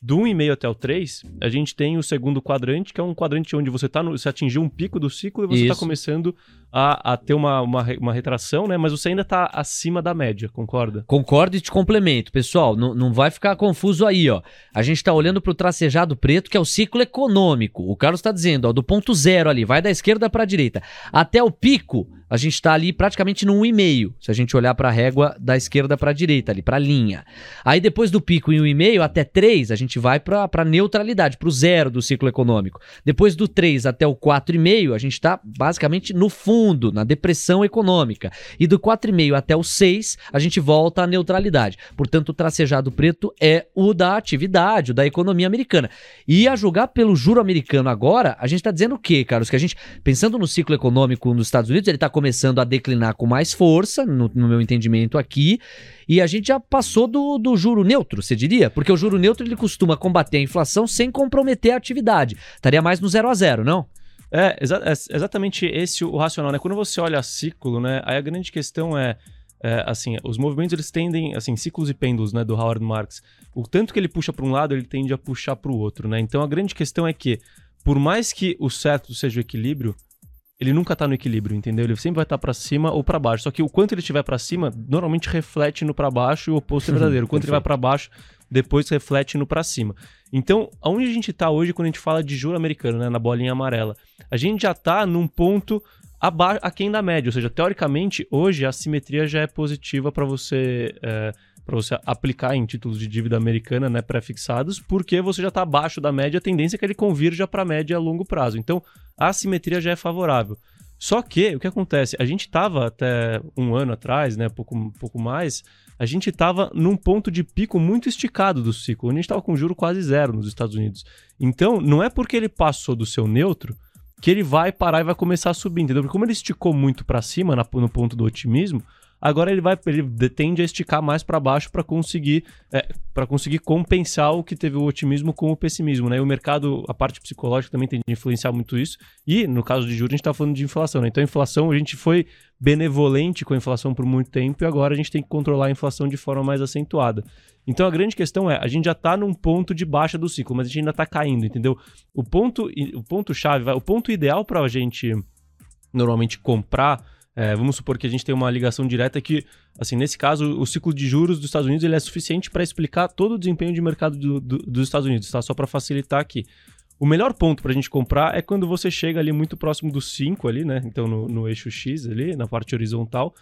Do 1,5 até o 3, a gente tem o segundo quadrante, que é um quadrante onde você, tá no, você atingiu um pico do ciclo e você está começando a, a ter uma, uma, uma, retração, né? Mas você ainda está acima da média, concorda? Concordo e te complemento. Pessoal, não, não vai ficar confuso aí, ó. A gente está olhando para o tracejado preto, que é o ciclo econômico. O Carlos está dizendo, ó, do ponto zero ali, vai da esquerda para a direita, até o pico a gente está ali praticamente no 1,5, se a gente olhar para a régua da esquerda para a direita, ali para a linha. Aí depois do pico em 1,5 até 3, a gente vai para a neutralidade, para o zero do ciclo econômico. Depois do 3 até o 4,5, a gente está basicamente no fundo, na depressão econômica. E do 4,5 até o 6, a gente volta à neutralidade. Portanto, o tracejado preto é o da atividade, o da economia americana. E a julgar pelo juro americano agora, a gente está dizendo o quê, Carlos? Que a gente, pensando no ciclo econômico nos Estados Unidos, ele está começando a declinar com mais força, no, no, meu entendimento aqui, e a gente já passou do, do juro neutro, você diria? Porque o juro neutro ele costuma combater a inflação sem comprometer a atividade. Estaria mais no zero a zero, não? É, exa é exatamente esse o racional, né? Quando você olha ciclo, né, aí a grande questão é, é, assim, os movimentos eles tendem, assim, ciclos e pêndulos, né, do Howard Marks. O tanto que ele puxa para um lado, ele tende a puxar para o outro, né? Então a grande questão é que, por mais que o certo seja o equilíbrio, ele nunca tá no equilíbrio, entendeu? Ele sempre vai estar tá para cima ou para baixo. Só que o quanto ele estiver para cima, normalmente reflete no para baixo e o oposto é verdadeiro. O quanto ele vai para baixo, depois reflete no para cima. Então, aonde a gente está hoje quando a gente fala de juro americano, né, na bolinha amarela? A gente já está num ponto abaixo, aquém da média, ou seja, teoricamente, hoje a simetria já é positiva para você é, para você aplicar em títulos de dívida americana, né, pré-fixados, porque você já está abaixo da média, a tendência é que ele convirja para a média a longo prazo. Então, a assimetria já é favorável. Só que, o que acontece? A gente estava até um ano atrás, né, pouco, pouco mais, a gente estava num ponto de pico muito esticado do ciclo, a gente estava com juro quase zero nos Estados Unidos. Então, não é porque ele passou do seu neutro que ele vai parar e vai começar a subir, entendeu? Porque como ele esticou muito para cima na, no ponto do otimismo, Agora ele vai, ele tende a esticar mais para baixo para conseguir, é, para conseguir compensar o que teve o otimismo com o pessimismo, né? E o mercado, a parte psicológica também tem de influenciar muito isso. E no caso de juros a gente está falando de inflação, né? Então a inflação a gente foi benevolente com a inflação por muito tempo e agora a gente tem que controlar a inflação de forma mais acentuada. Então a grande questão é, a gente já está num ponto de baixa do ciclo, mas a gente ainda está caindo, entendeu? O ponto, o ponto chave, o ponto ideal para a gente normalmente comprar É, vamos supor que a gente tem uma ligação direta que, assim, nesse caso, o ciclo de juros dos Estados Unidos ele é suficiente para explicar todo o desempenho de mercado do, do, dos Estados Unidos, tá? Só para facilitar aqui. O melhor ponto para a gente comprar é quando você chega ali muito próximo do 5 ali, né? Então no, no eixo X ali, na parte horizontal,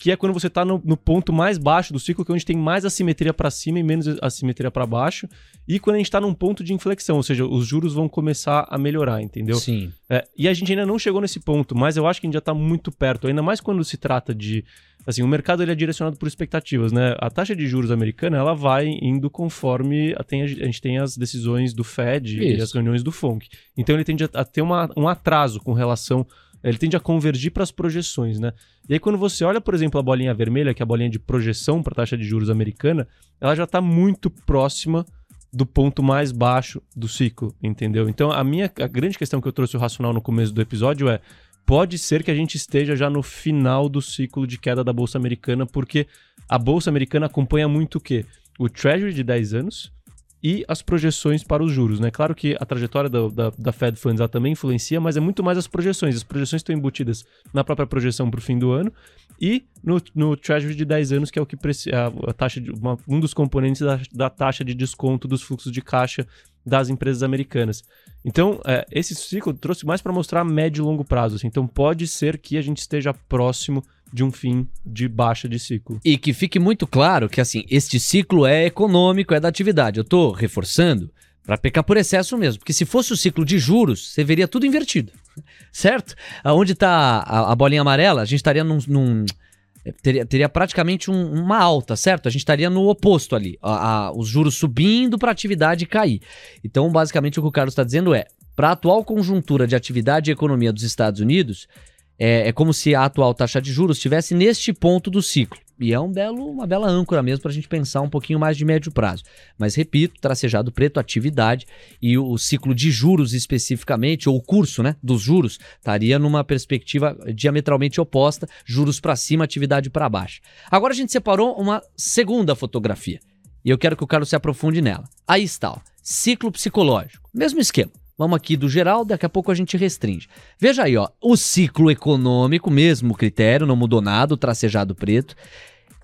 que é quando você está no, no, ponto mais baixo do ciclo, que é onde tem mais assimetria para cima e menos assimetria para baixo, e quando a gente está num ponto de inflexão, ou seja, os juros vão começar a melhorar, entendeu? Sim. É, e a gente ainda não chegou nesse ponto, mas eu acho que a gente já está muito perto, ainda mais quando se trata de assim, o mercado ele é direcionado por expectativas, né? A taxa de juros americana, ela vai indo conforme a, tem, a gente tem as decisões do Fed Isso. e as reuniões do FONC. Então ele tende a ter uma, um atraso com relação ele tende a convergir para as projeções, né? E aí, quando você olha, por exemplo, a bolinha vermelha, que é a bolinha de projeção para a taxa de juros americana, ela já está muito próxima do ponto mais baixo do ciclo, entendeu? Então, a minha a grande questão que eu trouxe o racional no começo do episódio é: pode ser que a gente esteja já no final do ciclo de queda da Bolsa Americana, porque a Bolsa Americana acompanha muito o quê? O Treasury de 10 anos e as projeções para os juros. Né? Claro que a trajetória da, da, da Fed Funds também influencia, mas é muito mais as projeções. As projeções estão embutidas na própria projeção para o fim do ano e no, no Treasury de 10 anos, que é o que a, a taxa de, uma, um dos componentes da, da taxa de desconto dos fluxos de caixa das empresas americanas. Então, é, esse ciclo trouxe mais para mostrar médio e longo prazo. Assim. Então, pode ser que a gente esteja próximo de um fim de baixa de ciclo. E que fique muito claro que assim, este ciclo é econômico, é da atividade. Eu estou reforçando para pecar por excesso mesmo, porque se fosse o ciclo de juros, você veria tudo invertido, (laughs) certo? Onde está a, a, bolinha amarela, a gente estaria num, num teria, teria praticamente um, uma alta, certo? A gente estaria no oposto ali, a, a, os juros subindo para a atividade cair. Então, basicamente, o que o Carlos está dizendo é, para a atual conjuntura de atividade e economia dos Estados Unidos, é, é, como se a atual taxa de juros estivesse neste ponto do ciclo. E é um belo, uma bela âncora mesmo para a gente pensar um pouquinho mais de médio prazo. Mas repito, tracejado preto, atividade e o, ciclo de juros especificamente, ou o curso né, dos juros, estaria numa perspectiva diametralmente oposta, juros para cima, atividade para baixo. Agora a gente separou uma segunda fotografia. E eu quero que o Carlos se aprofunde nela. Aí está, ó, ciclo psicológico. Mesmo esquema. Vamos aqui do geral, daqui a pouco a gente restringe. Veja aí, ó, o ciclo econômico, mesmo critério, não mudou nada, o tracejado preto.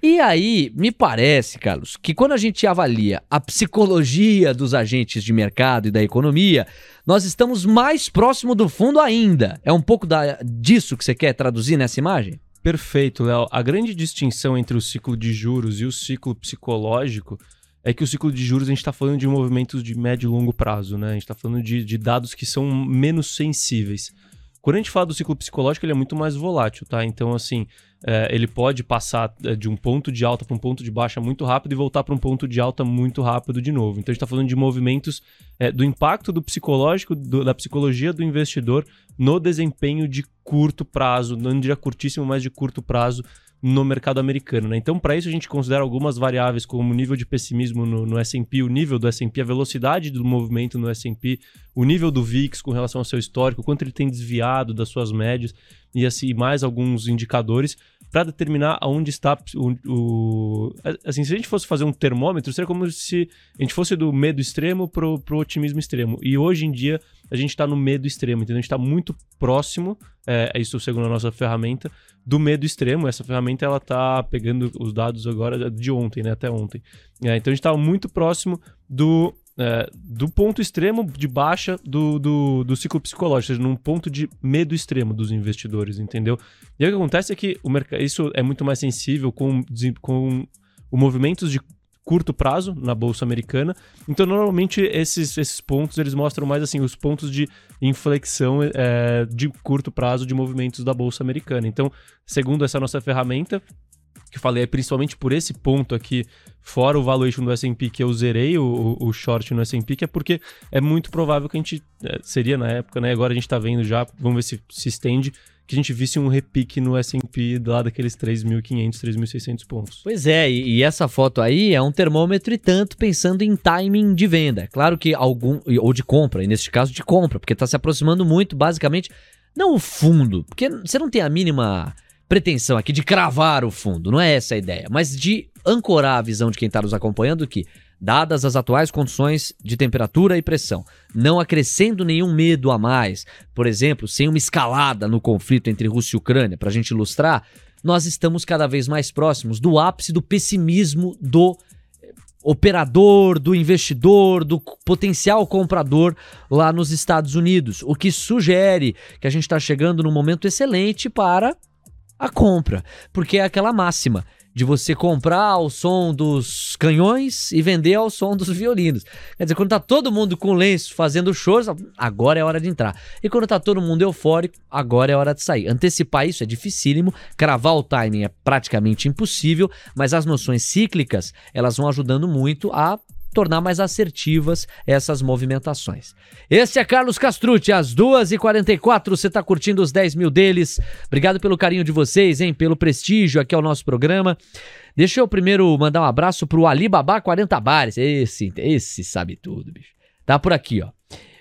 E aí, me parece, Carlos, que quando a gente avalia a psicologia dos agentes de mercado e da economia, nós estamos mais próximo do fundo ainda. É um pouco da, disso que você quer traduzir nessa imagem? Perfeito, Léo. A grande distinção entre o ciclo de juros e o ciclo psicológico é que o ciclo de juros a gente está falando de movimentos de médio e longo prazo, né? A gente está falando de, de dados que são menos sensíveis. Quando a gente fala do ciclo psicológico, ele é muito mais volátil, tá? Então, assim, é, ele pode passar é, de um ponto de alta para um ponto de baixa muito rápido e voltar para um ponto de alta muito rápido de novo. Então, a gente está falando de movimentos é, do impacto do psicológico, do, da psicologia do investidor no desempenho de curto prazo, não diria curtíssimo, mas de curto prazo no mercado americano. Né? Então, para isso, a gente considera algumas variáveis como o nível de pessimismo no, no S&P, o nível do S&P, a velocidade do movimento no S&P, o nível do VIX com relação ao seu histórico, quanto ele tem desviado das suas médias e assim mais alguns indicadores para determinar aonde está o, o, Assim, se a gente fosse fazer um termômetro, seria como se a gente fosse do medo extremo pro, pro otimismo extremo. E hoje em dia a gente está no medo extremo, entendeu? A gente está muito próximo, é, é, isso segundo a nossa ferramenta, do medo extremo. Essa ferramenta ela tá pegando os dados agora de ontem, né? Até ontem. É, então a gente está muito próximo do é, do ponto extremo de baixa do, do, do, ciclo psicológico, ou seja, num ponto de medo extremo dos investidores, entendeu? E aí o que acontece é que o mercado, isso é muito mais sensível com, com o movimentos de curto prazo na bolsa americana. Então, normalmente esses, esses pontos eles mostram mais assim os pontos de inflexão é, de curto prazo de movimentos da bolsa americana. Então, segundo essa nossa ferramenta, que eu falei é principalmente por esse ponto aqui, fora o valuation do S&P, que eu zerei o, o short no S&P, que é porque é muito provável que a gente, é, seria na época, né, agora a gente tá vendo já, vamos ver se se estende, que a gente visse um repique no S&P lá daqueles 3.500, 3.600 pontos. Pois é, e, e, essa foto aí é um termômetro e tanto pensando em timing de venda. Claro que algum, ou de compra, e neste caso de compra, porque está se aproximando muito, basicamente, não o fundo, porque você não tem a mínima pretensão aqui de cravar o fundo, não é essa a ideia, mas de ancorar a visão de quem está nos acompanhando que dadas as atuais condições de temperatura e pressão, não acrescendo nenhum medo a mais, por exemplo, sem uma escalada no conflito entre Rússia e Ucrânia, para a gente ilustrar, nós estamos cada vez mais próximos do ápice do pessimismo do operador, do investidor, do potencial comprador lá nos Estados Unidos, o que sugere que a gente está chegando num momento excelente para a compra, porque é aquela máxima de você comprar ao som dos canhões e vender ao som dos violinos. Quer dizer, quando tá todo mundo com lenço fazendo shows, agora é hora de entrar. E quando tá todo mundo eufórico, agora é hora de sair. Antecipar isso é dificílimo, cravar o timing é praticamente impossível, mas as noções cíclicas, elas vão ajudando muito a tornar mais assertivas essas movimentações. Esse é Carlos Castrucci, às 2h44, você está curtindo os 10 mil deles. Obrigado pelo carinho de vocês, hein? Pelo prestígio aqui ao nosso programa. Deixa eu primeiro mandar um abraço pro Alibaba 40 Bares. Esse, esse sabe tudo, bicho. Tá por aqui, ó.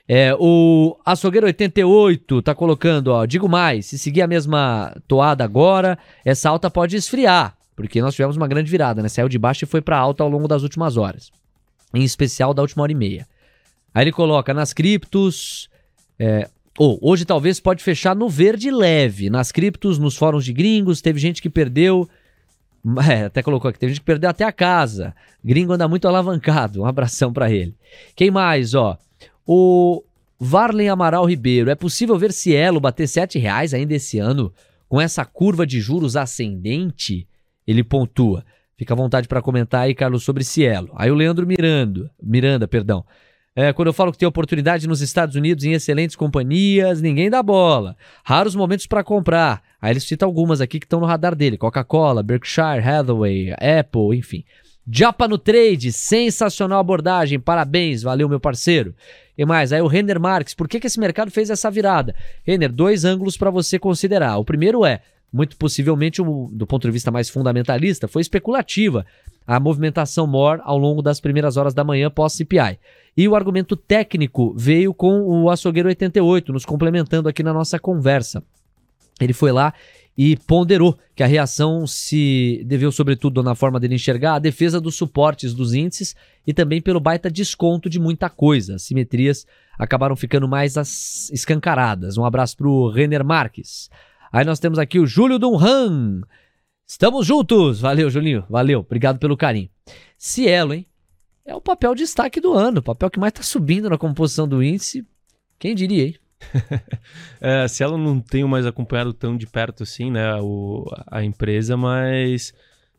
É, o Açougueiro 88 tá colocando, ó, digo mais, se seguir a mesma toada agora, essa alta pode esfriar, porque nós tivemos uma grande virada, né? Saiu de baixo e foi para alta ao longo das últimas horas em especial da última hora e meia. Aí ele coloca nas criptos. É, ou oh, hoje talvez pode fechar no verde leve. Nas criptos, nos fóruns de gringos, teve gente que perdeu. (laughs) É, até colocou aqui, teve gente que perdeu até a casa. Gringo anda muito alavancado. (laughs) Um abração para ele. Quem mais, ó? O Varlen Amaral Ribeiro. É possível ver Cielo bater R$ reais ainda esse ano com essa curva de juros ascendente? Ele pontua. Fica à vontade para comentar aí, Carlos, sobre Cielo. Aí o Leandro Miranda, Miranda, perdão. É, quando eu falo que tem oportunidade nos Estados Unidos em excelentes companhias, ninguém dá bola. Raros momentos para comprar. Aí ele cita algumas aqui que estão no radar dele: Coca-Cola, Berkshire Hathaway, Apple, enfim. Japa no trade, sensacional abordagem, parabéns, valeu meu parceiro. E mais, aí o Renner Marques, por que, que esse mercado fez essa virada? Renner, dois ângulos para você considerar. O primeiro é, muito possivelmente, do ponto de vista mais fundamentalista, foi especulativa a movimentação MOR ao longo das primeiras horas da manhã pós-CPI. E o argumento técnico veio com o Açougueiro 88, nos complementando aqui na nossa conversa. Ele foi lá e ponderou que a reação se deveu, sobretudo, na forma dele enxergar a defesa dos suportes dos índices e também pelo baita desconto de muita coisa. As simetrias acabaram ficando mais escancaradas. Um abraço para o Renner Marques. Aí nós temos aqui o Júlio Dunhan. Estamos juntos! Valeu, Julinho. Valeu. Obrigado pelo carinho. Cielo, hein? É o papel de destaque do ano. O papel que mais está subindo na composição do índice. Quem diria, hein? (laughs) é, Cielo não tenho mais acompanhado tão de perto assim, né? O, a empresa, mas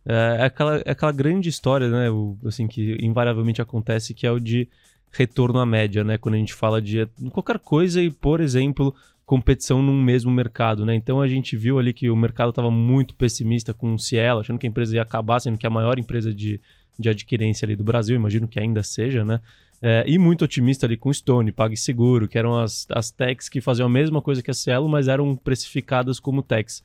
é, é, aquela, é aquela grande história, né? O, assim, que invariavelmente acontece, que é o de retorno à média, né? Quando a gente fala de qualquer coisa e, por exemplo, competição num mesmo mercado, né? Então a gente viu ali que o mercado estava muito pessimista com o Cielo, achando que a empresa ia acabar, sendo que é a maior empresa de, de adquirência ali do Brasil, imagino que ainda seja, né? É, e muito otimista ali com Stone, PagSeguro, que eram as, as techs que faziam a mesma coisa que a Cielo, mas eram precificadas como techs.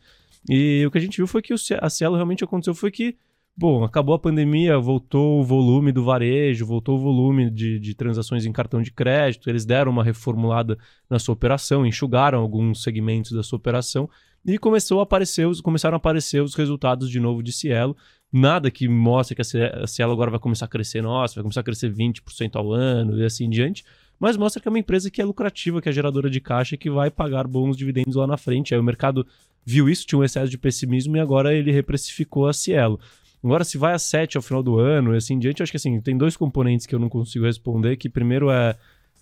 E o que a gente viu foi que o, a Cielo realmente aconteceu foi que Bom, acabou a pandemia, voltou o volume do varejo, voltou o volume de, de transações em cartão de crédito, eles deram uma reformulada na sua operação, enxugaram alguns segmentos da sua operação e começou a aparecer os, começaram a aparecer os resultados de novo de Cielo. Nada que mostre que a Cielo agora vai começar a crescer, nossa, vai começar a crescer 20% ao ano e assim em diante, mas mostra que é uma empresa que é lucrativa, que é geradora de caixa e que vai pagar bons dividendos lá na frente. Aí o mercado viu isso, tinha um excesso de pessimismo e agora ele reprecificou a Cielo. Agora, se vai a 7 ao final do ano e assim em diante, eu acho que assim, tem dois componentes que eu não consigo responder, que primeiro é,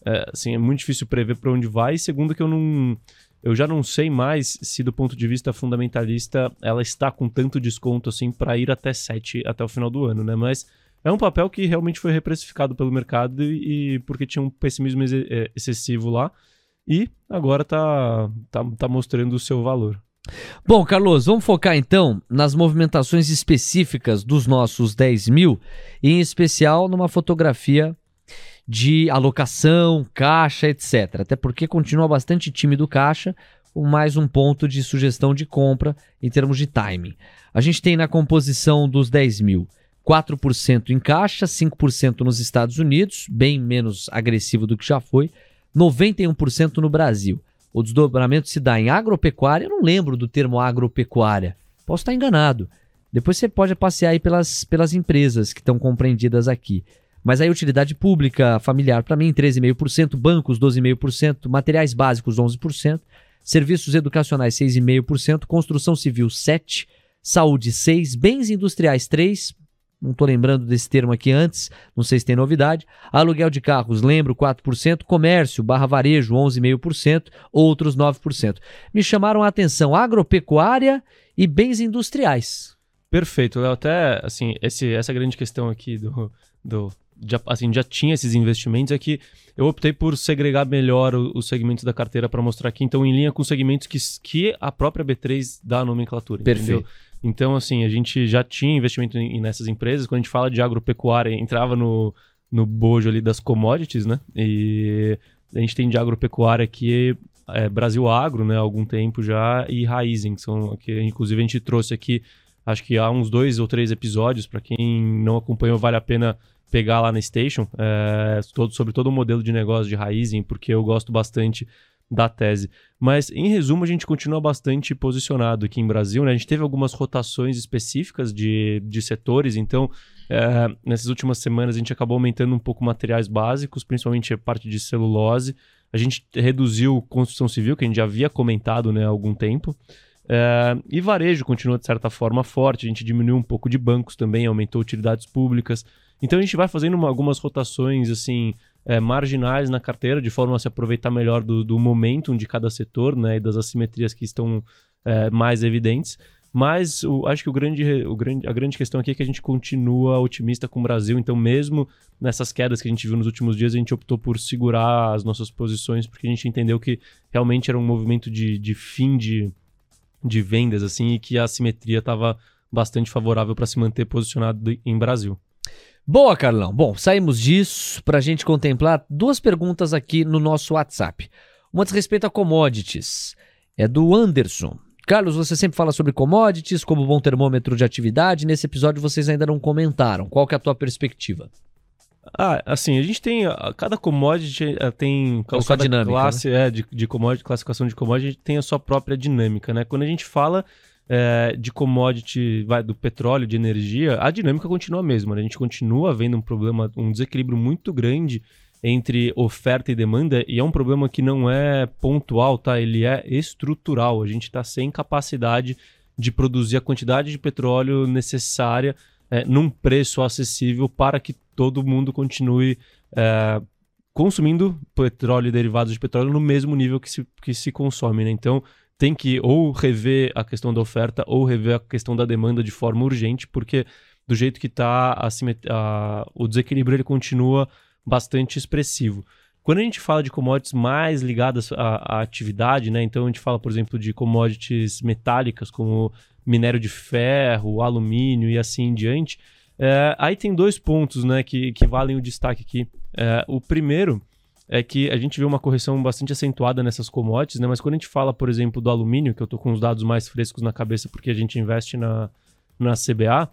é assim, é muito difícil prever para onde vai, e segundo que eu não eu já não sei mais se do ponto de vista fundamentalista ela está com tanto desconto assim para ir até 7 até o final do ano, né? Mas é um papel que realmente foi reprecificado pelo mercado e, e porque tinha um pessimismo ex é, excessivo lá e agora tá, tá, tá mostrando o seu valor. Bom, Carlos, vamos focar então nas movimentações específicas dos nossos 10 mil, em especial numa fotografia de alocação, caixa, etc. Até porque continua bastante tímido caixa, com mais um ponto de sugestão de compra em termos de timing. A gente tem na composição dos 10 mil 4% em caixa, 5% nos Estados Unidos, bem menos agressivo do que já foi, 91% no Brasil o desdobramento se dá em agropecuária, eu não lembro do termo agropecuária. Posso estar enganado. Depois você pode passear aí pelas, pelas empresas que estão compreendidas aqui. Mas aí utilidade pública familiar para mim 13,5%, bancos 12,5%, materiais básicos 11%, serviços educacionais 6,5%, construção civil 7%, saúde 6%, bens industriais 3%, não estou lembrando desse termo aqui antes, não sei se tem novidade. Aluguel de carros, lembro, 4%. Comércio, barra varejo, 11,5%. Outros, 9%. Me chamaram a atenção agropecuária e bens industriais. Perfeito, Léo. Até, assim, esse, essa grande questão aqui do, do já, assim, já tinha esses investimentos, é que eu optei por segregar melhor os segmentos da carteira para mostrar aqui, então, em linha com segmentos que, que a própria B3 dá a nomenclatura. Perfeito. Entendeu? Então, assim, a gente já tinha investimento em, nessas empresas. Quando a gente fala de agropecuária, entrava no, no bojo ali das commodities, né? E a gente tem de agropecuária aqui é, Brasil Agro, né? Há algum tempo já, e Raizen, que são que inclusive a gente trouxe aqui, acho que há uns dois ou três episódios. Para quem não acompanhou, vale a pena pegar lá na Station, é, todo, sobre todo o modelo de negócio de Raizen, porque eu gosto bastante da tese. Mas, em resumo, a gente continua bastante posicionado aqui em Brasil. Né? A gente teve algumas rotações específicas de, de setores, então, é, nessas últimas semanas, a gente acabou aumentando um pouco materiais básicos, principalmente a parte de celulose. A gente reduziu construção civil, que a gente já havia comentado né, há algum tempo. É, e varejo continua, de certa forma, forte. A gente diminuiu um pouco de bancos também, aumentou utilidades públicas. Então, a gente vai fazendo uma, algumas rotações, assim, é, marginais na carteira, de forma a se aproveitar melhor do, do de cada setor né, e das assimetrias que estão é, mais evidentes. Mas o, acho que o grande, o grande, a grande questão aqui é que a gente continua otimista com o Brasil. Então, mesmo nessas quedas que a gente viu nos últimos dias, a gente optou por segurar as nossas posições, porque a gente entendeu que realmente era um movimento de, de fim de, de vendas, assim, e que a assimetria estava bastante favorável para se manter posicionado em Brasil. Boa, Carlão. Bom, saímos disso para a gente contemplar duas perguntas aqui no nosso WhatsApp. Uma diz respeito a commodities. É do Anderson. Carlos, você sempre fala sobre commodities como bom termômetro de atividade. Nesse episódio vocês ainda não comentaram. Qual que é a tua perspectiva? Ah, assim, a gente tem. Cada commodity eh, tem. Com cada dinâmica, classe né? é, de, de commodity, classificação de commodity, a gente tem a sua própria dinâmica, né? Quando a gente fala é, de commodity, vai, do petróleo, de energia, a dinâmica continua a mesma. Né? A gente continua vendo um problema, um desequilíbrio muito grande entre oferta e demanda, e é um problema que não é pontual, tá? Ele é estrutural. A gente está sem capacidade de produzir a quantidade de petróleo necessária é, num preço acessível para que todo mundo continue é, consumindo petróleo e derivados de petróleo no mesmo nível que se, que se consome. Né? Então, tem que ou rever a questão da oferta ou rever a questão da demanda de forma urgente, porque do jeito que está o desequilíbrio ele continua bastante expressivo. Quando a gente fala de commodities mais ligadas à, à, atividade, né? Então a gente fala, por exemplo, de commodities metálicas como minério de ferro, alumínio e assim em diante. É, aí tem dois pontos, né, que, que valem o destaque aqui. É, o primeiro é que a gente vê uma correção bastante acentuada nessas commodities, né? Mas quando a gente fala, por exemplo, do alumínio, que eu tô com os dados mais frescos na cabeça porque a gente investe na, na CBA,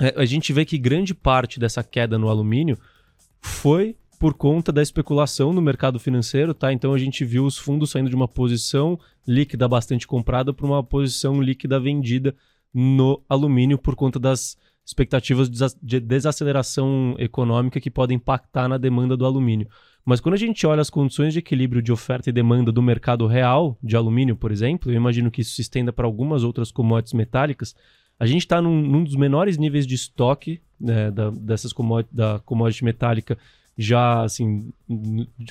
é, a gente vê que grande parte dessa queda no alumínio foi por conta da especulação no mercado financeiro, tá? Então a gente viu os fundos saindo de uma posição líquida bastante comprada para uma posição líquida vendida no alumínio por conta das expectativas de desaceleração econômica que podem impactar na demanda do alumínio. Mas quando a gente olha as condições de equilíbrio de oferta e demanda do mercado real de alumínio, por exemplo, eu imagino que isso se estenda para algumas outras commodities metálicas, a gente está num, num, dos menores níveis de estoque né, da, dessas commodities, da commodity metálica já, assim,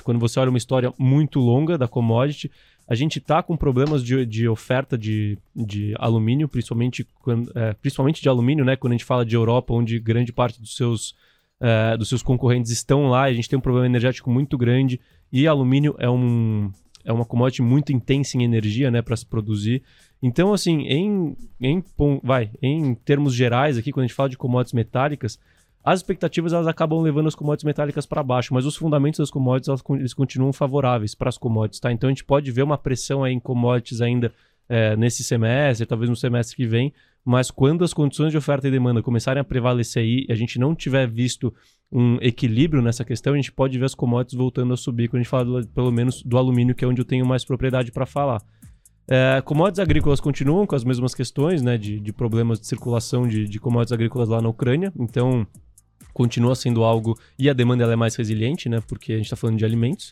quando você olha uma história muito longa da commodity, a gente está com problemas de, de oferta de, de alumínio, principalmente, quando, é, principalmente de alumínio, né? Quando a gente fala de Europa, onde grande parte dos seus é, dos seus concorrentes estão lá, a gente tem um problema energético muito grande e alumínio é, um, é uma commodity muito intensa em energia né, para se produzir. Então, assim, em, em, vai, em termos gerais, aqui, quando a gente fala de commodities metálicas, as expectativas elas acabam levando as commodities metálicas para baixo, mas os fundamentos das commodities elas, eles continuam favoráveis para as commodities, tá? Então a gente pode ver uma pressão aí em commodities ainda é, nesse semestre, talvez no semestre que vem, mas quando as condições de oferta e demanda começarem a prevalecer aí, e a gente não tiver visto um equilíbrio nessa questão, a gente pode ver as commodities voltando a subir, quando a gente fala pelo menos do alumínio, que é onde eu tenho mais propriedade para falar. É, commodities agrícolas continuam com as mesmas questões, né, de, de problemas de circulação de, de commodities agrícolas lá na Ucrânia, então continua sendo algo. E a demanda ela é mais resiliente, né? Porque a gente está falando de alimentos.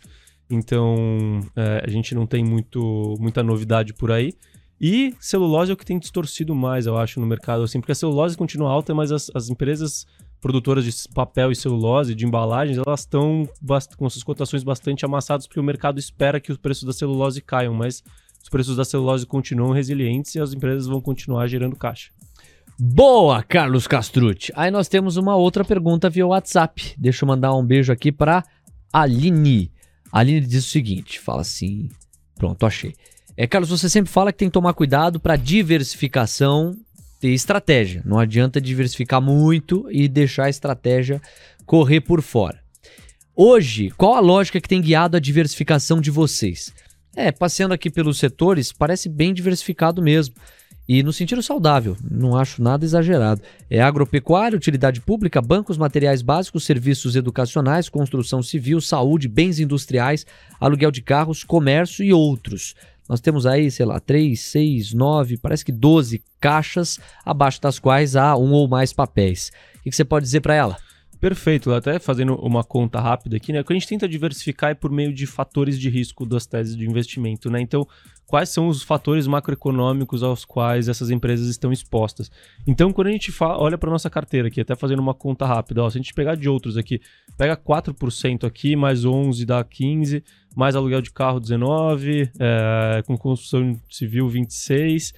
Então é, a gente não tem muito, muita novidade por aí. E celulose é o que tem distorcido mais, eu acho, no mercado, assim, porque a celulose continua alta, mas as, as empresas produtoras de papel e celulose, de embalagens, elas estão com suas cotações bastante amassadas, porque o mercado espera que os preços da celulose caiam, mas os preços da celulose continuam resilientes e as empresas vão continuar gerando caixa. Boa, Carlos Castrucci. Aí nós temos uma outra pergunta via WhatsApp. Deixa eu mandar um beijo aqui para Aline. Aline diz o seguinte: fala assim. Pronto, achei. É, Carlos, você sempre fala que tem que tomar cuidado para diversificação ter estratégia. Não adianta diversificar muito e deixar a estratégia correr por fora. Hoje, qual a lógica que tem guiado a diversificação de vocês? É, passeando aqui pelos setores, parece bem diversificado mesmo. E no sentido saudável, não acho nada exagerado. É agropecuária, utilidade pública, bancos, materiais básicos, serviços educacionais, construção civil, saúde, bens industriais, aluguel de carros, comércio e outros. Nós temos aí, sei lá, 3, 6, 9, parece que 12 caixas, abaixo das quais há um ou mais papéis. O que você pode dizer para ela? Perfeito, até fazendo uma conta rápida aqui, né? O que a gente tenta diversificar é por meio de fatores de risco das teses de investimento, né? Então, quais são os fatores macroeconômicos aos quais essas empresas estão expostas? Então, quando a gente fala, olha para nossa carteira aqui, até fazendo uma conta rápida, ó, se a gente pegar de outros aqui, pega 4% aqui, mais 11 dá 15, mais aluguel de carro 19, é, com construção civil 26,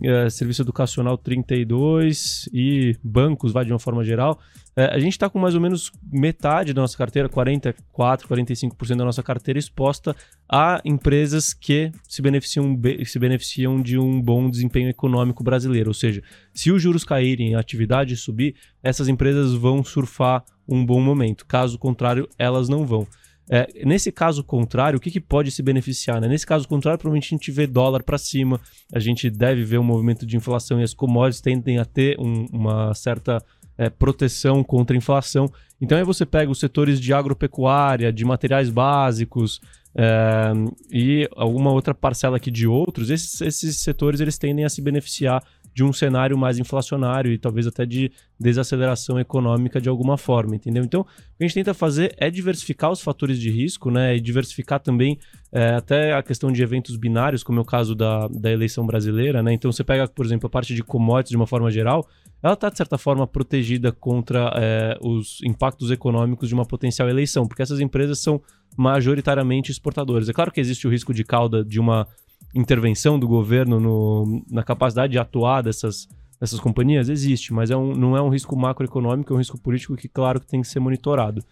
é, serviço educacional 32 e bancos, vai de uma forma geral. É, a gente está com mais ou menos metade da nossa carteira, 44, 45% da nossa carteira exposta a empresas que se beneficiam, se beneficiam de um bom desempenho econômico brasileiro. Ou seja, se os juros caírem, a atividade subir, essas empresas vão surfar um bom momento. Caso contrário, elas não vão. É, nesse caso contrário, o que, que pode se beneficiar? Né? Nesse caso contrário, provavelmente a gente vê dólar para cima, a gente deve ver um movimento de inflação e as commodities tendem a ter um, uma certa é, proteção contra a inflação. Então aí você pega os setores de agropecuária, de materiais básicos é, e alguma outra parcela aqui de outros, esses, esses setores eles tendem a se beneficiar de um cenário mais inflacionário e talvez até de desaceleração econômica de alguma forma, entendeu? Então, o que a gente tenta fazer é diversificar os fatores de risco, né? E diversificar também é, até a questão de eventos binários, como é o caso da, da eleição brasileira, né? Então, você pega, por exemplo, a parte de commodities de uma forma geral, ela está, de certa forma, protegida contra é, os impactos econômicos de uma potencial eleição, porque essas empresas são majoritariamente exportadoras. É claro que existe o risco de cauda de uma intervenção do governo no, na capacidade de atuar dessas, dessas companhias? Existe, mas é um, não é um risco macroeconômico, é um risco político que, claro, que tem que ser monitorado.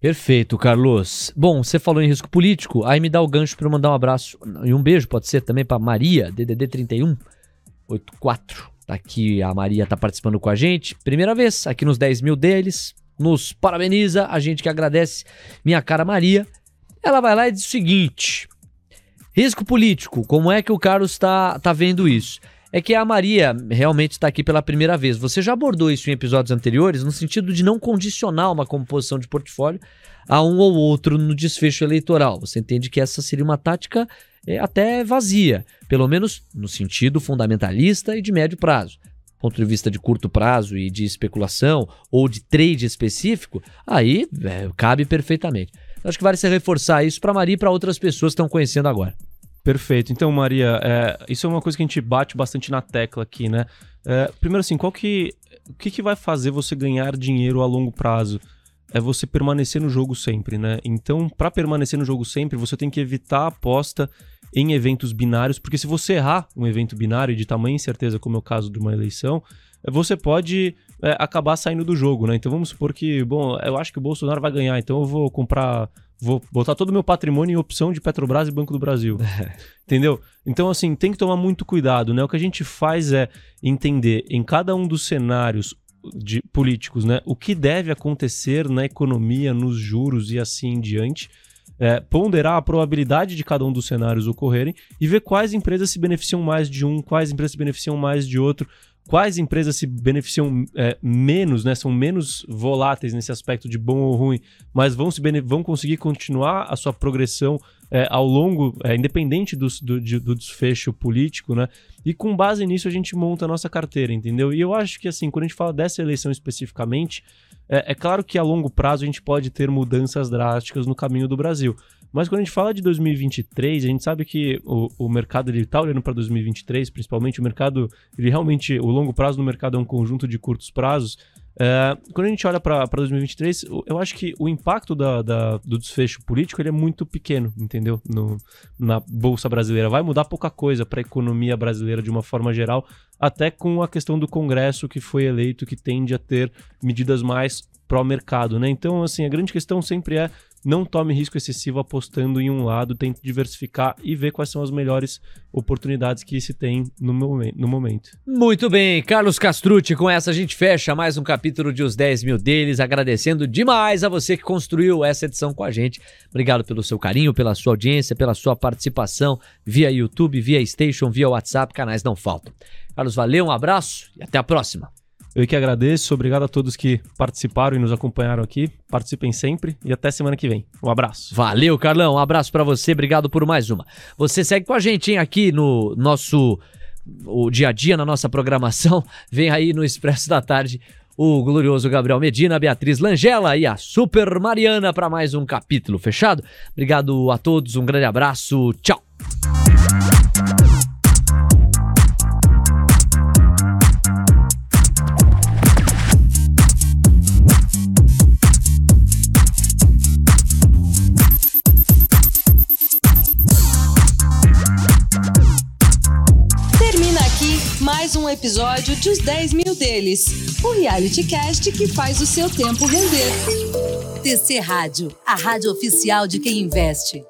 Perfeito, Carlos. Bom, você falou em risco político, aí me dá o gancho para eu mandar um abraço e um beijo, pode ser também para Maria, DDD 31 84. Tá aqui, a Maria tá participando com a gente. Primeira vez aqui nos 10 mil deles. Nos parabeniza, a gente que agradece. Minha cara Maria. Ela vai lá e diz o seguinte: Risco político, como é que o Carlos está tá vendo isso? É que a Maria realmente está aqui pela primeira vez. Você já abordou isso em episódios anteriores, no sentido de não condicionar uma composição de portfólio a um ou outro no desfecho eleitoral. Você entende que essa seria uma tática é, até vazia, pelo menos no sentido fundamentalista e de médio prazo. Ponto de vista de curto prazo e de especulação ou de trade específico, aí é, cabe perfeitamente. Acho que vale se reforçar isso para Maria e para outras pessoas que estão conhecendo agora. Perfeito. Então, Maria, é, isso é uma coisa que a gente bate bastante na tecla aqui, né? É, primeiro, assim, qual que, o que, que vai fazer você ganhar dinheiro a longo prazo? É você permanecer no jogo sempre, né? Então, para permanecer no jogo sempre, você tem que evitar a aposta em eventos binários, porque se você errar um evento binário de tamanha incerteza, como é o caso de uma eleição, você pode é, acabar saindo do jogo, né? Então vamos supor que, bom, eu acho que o Bolsonaro vai ganhar, então eu vou comprar, vou botar todo o meu patrimônio em opção de Petrobras e Banco do Brasil. Entendeu? Então, assim, tem que tomar muito cuidado, né? O que a gente faz é entender em cada um dos cenários de políticos, né? O que deve acontecer na economia, nos juros e assim em diante. É, ponderar a probabilidade de cada um dos cenários ocorrerem e ver quais empresas se beneficiam mais de um, quais empresas se beneficiam mais de outro, quais empresas se beneficiam é, menos, né? São menos voláteis nesse aspecto de bom ou ruim, mas vão, se vão conseguir continuar a sua progressão é, ao longo, é, independente do, do, do, desfecho político, né? E com base nisso a gente monta a nossa carteira, entendeu? E eu acho que assim, quando a gente fala dessa eleição especificamente, é, é claro que a longo prazo a gente pode ter mudanças drásticas no caminho do Brasil. Mas quando a gente fala de 2023, a gente sabe que o, o mercado ele está olhando para 2023, principalmente o mercado, ele realmente, o longo prazo no mercado é um conjunto de curtos prazos. É, quando a gente olha para 2023, eu acho que o impacto da, da, do desfecho político ele é muito pequeno, entendeu? No, na Bolsa Brasileira. Vai mudar pouca coisa para a economia brasileira de uma forma geral, até com a questão do Congresso que foi eleito, que tende a ter medidas mais pró-mercado, né? Então, assim, a grande questão sempre é não tome risco excessivo apostando em um lado, tente diversificar e ver quais são as melhores oportunidades que se tem no, no momento. Muito bem, Carlos Castrucci, com essa a gente fecha mais um capítulo de Os 10 Mil Deles, agradecendo demais a você que construiu essa edição com a gente. Obrigado pelo seu carinho, pela sua audiência, pela sua participação via YouTube, via Station, via WhatsApp, canais não faltam. Carlos, valeu, um abraço e até a próxima. Eu que agradeço, obrigado a todos que participaram e nos acompanharam aqui. Participem sempre e até semana que vem. Um abraço. Valeu, Carlão. Um abraço para você. Obrigado por mais uma. Você segue com a gente, hein, aqui no nosso o dia a dia na nossa programação. (laughs) Vem aí no Expresso da Tarde o glorioso Gabriel Medina, a Beatriz Langela e a Super Mariana para mais um capítulo fechado. Obrigado a todos, um grande abraço. Tchau. Episódio de Os 10 Mil Deles, o reality cast que faz o seu tempo render. TC Rádio, a rádio oficial de quem investe.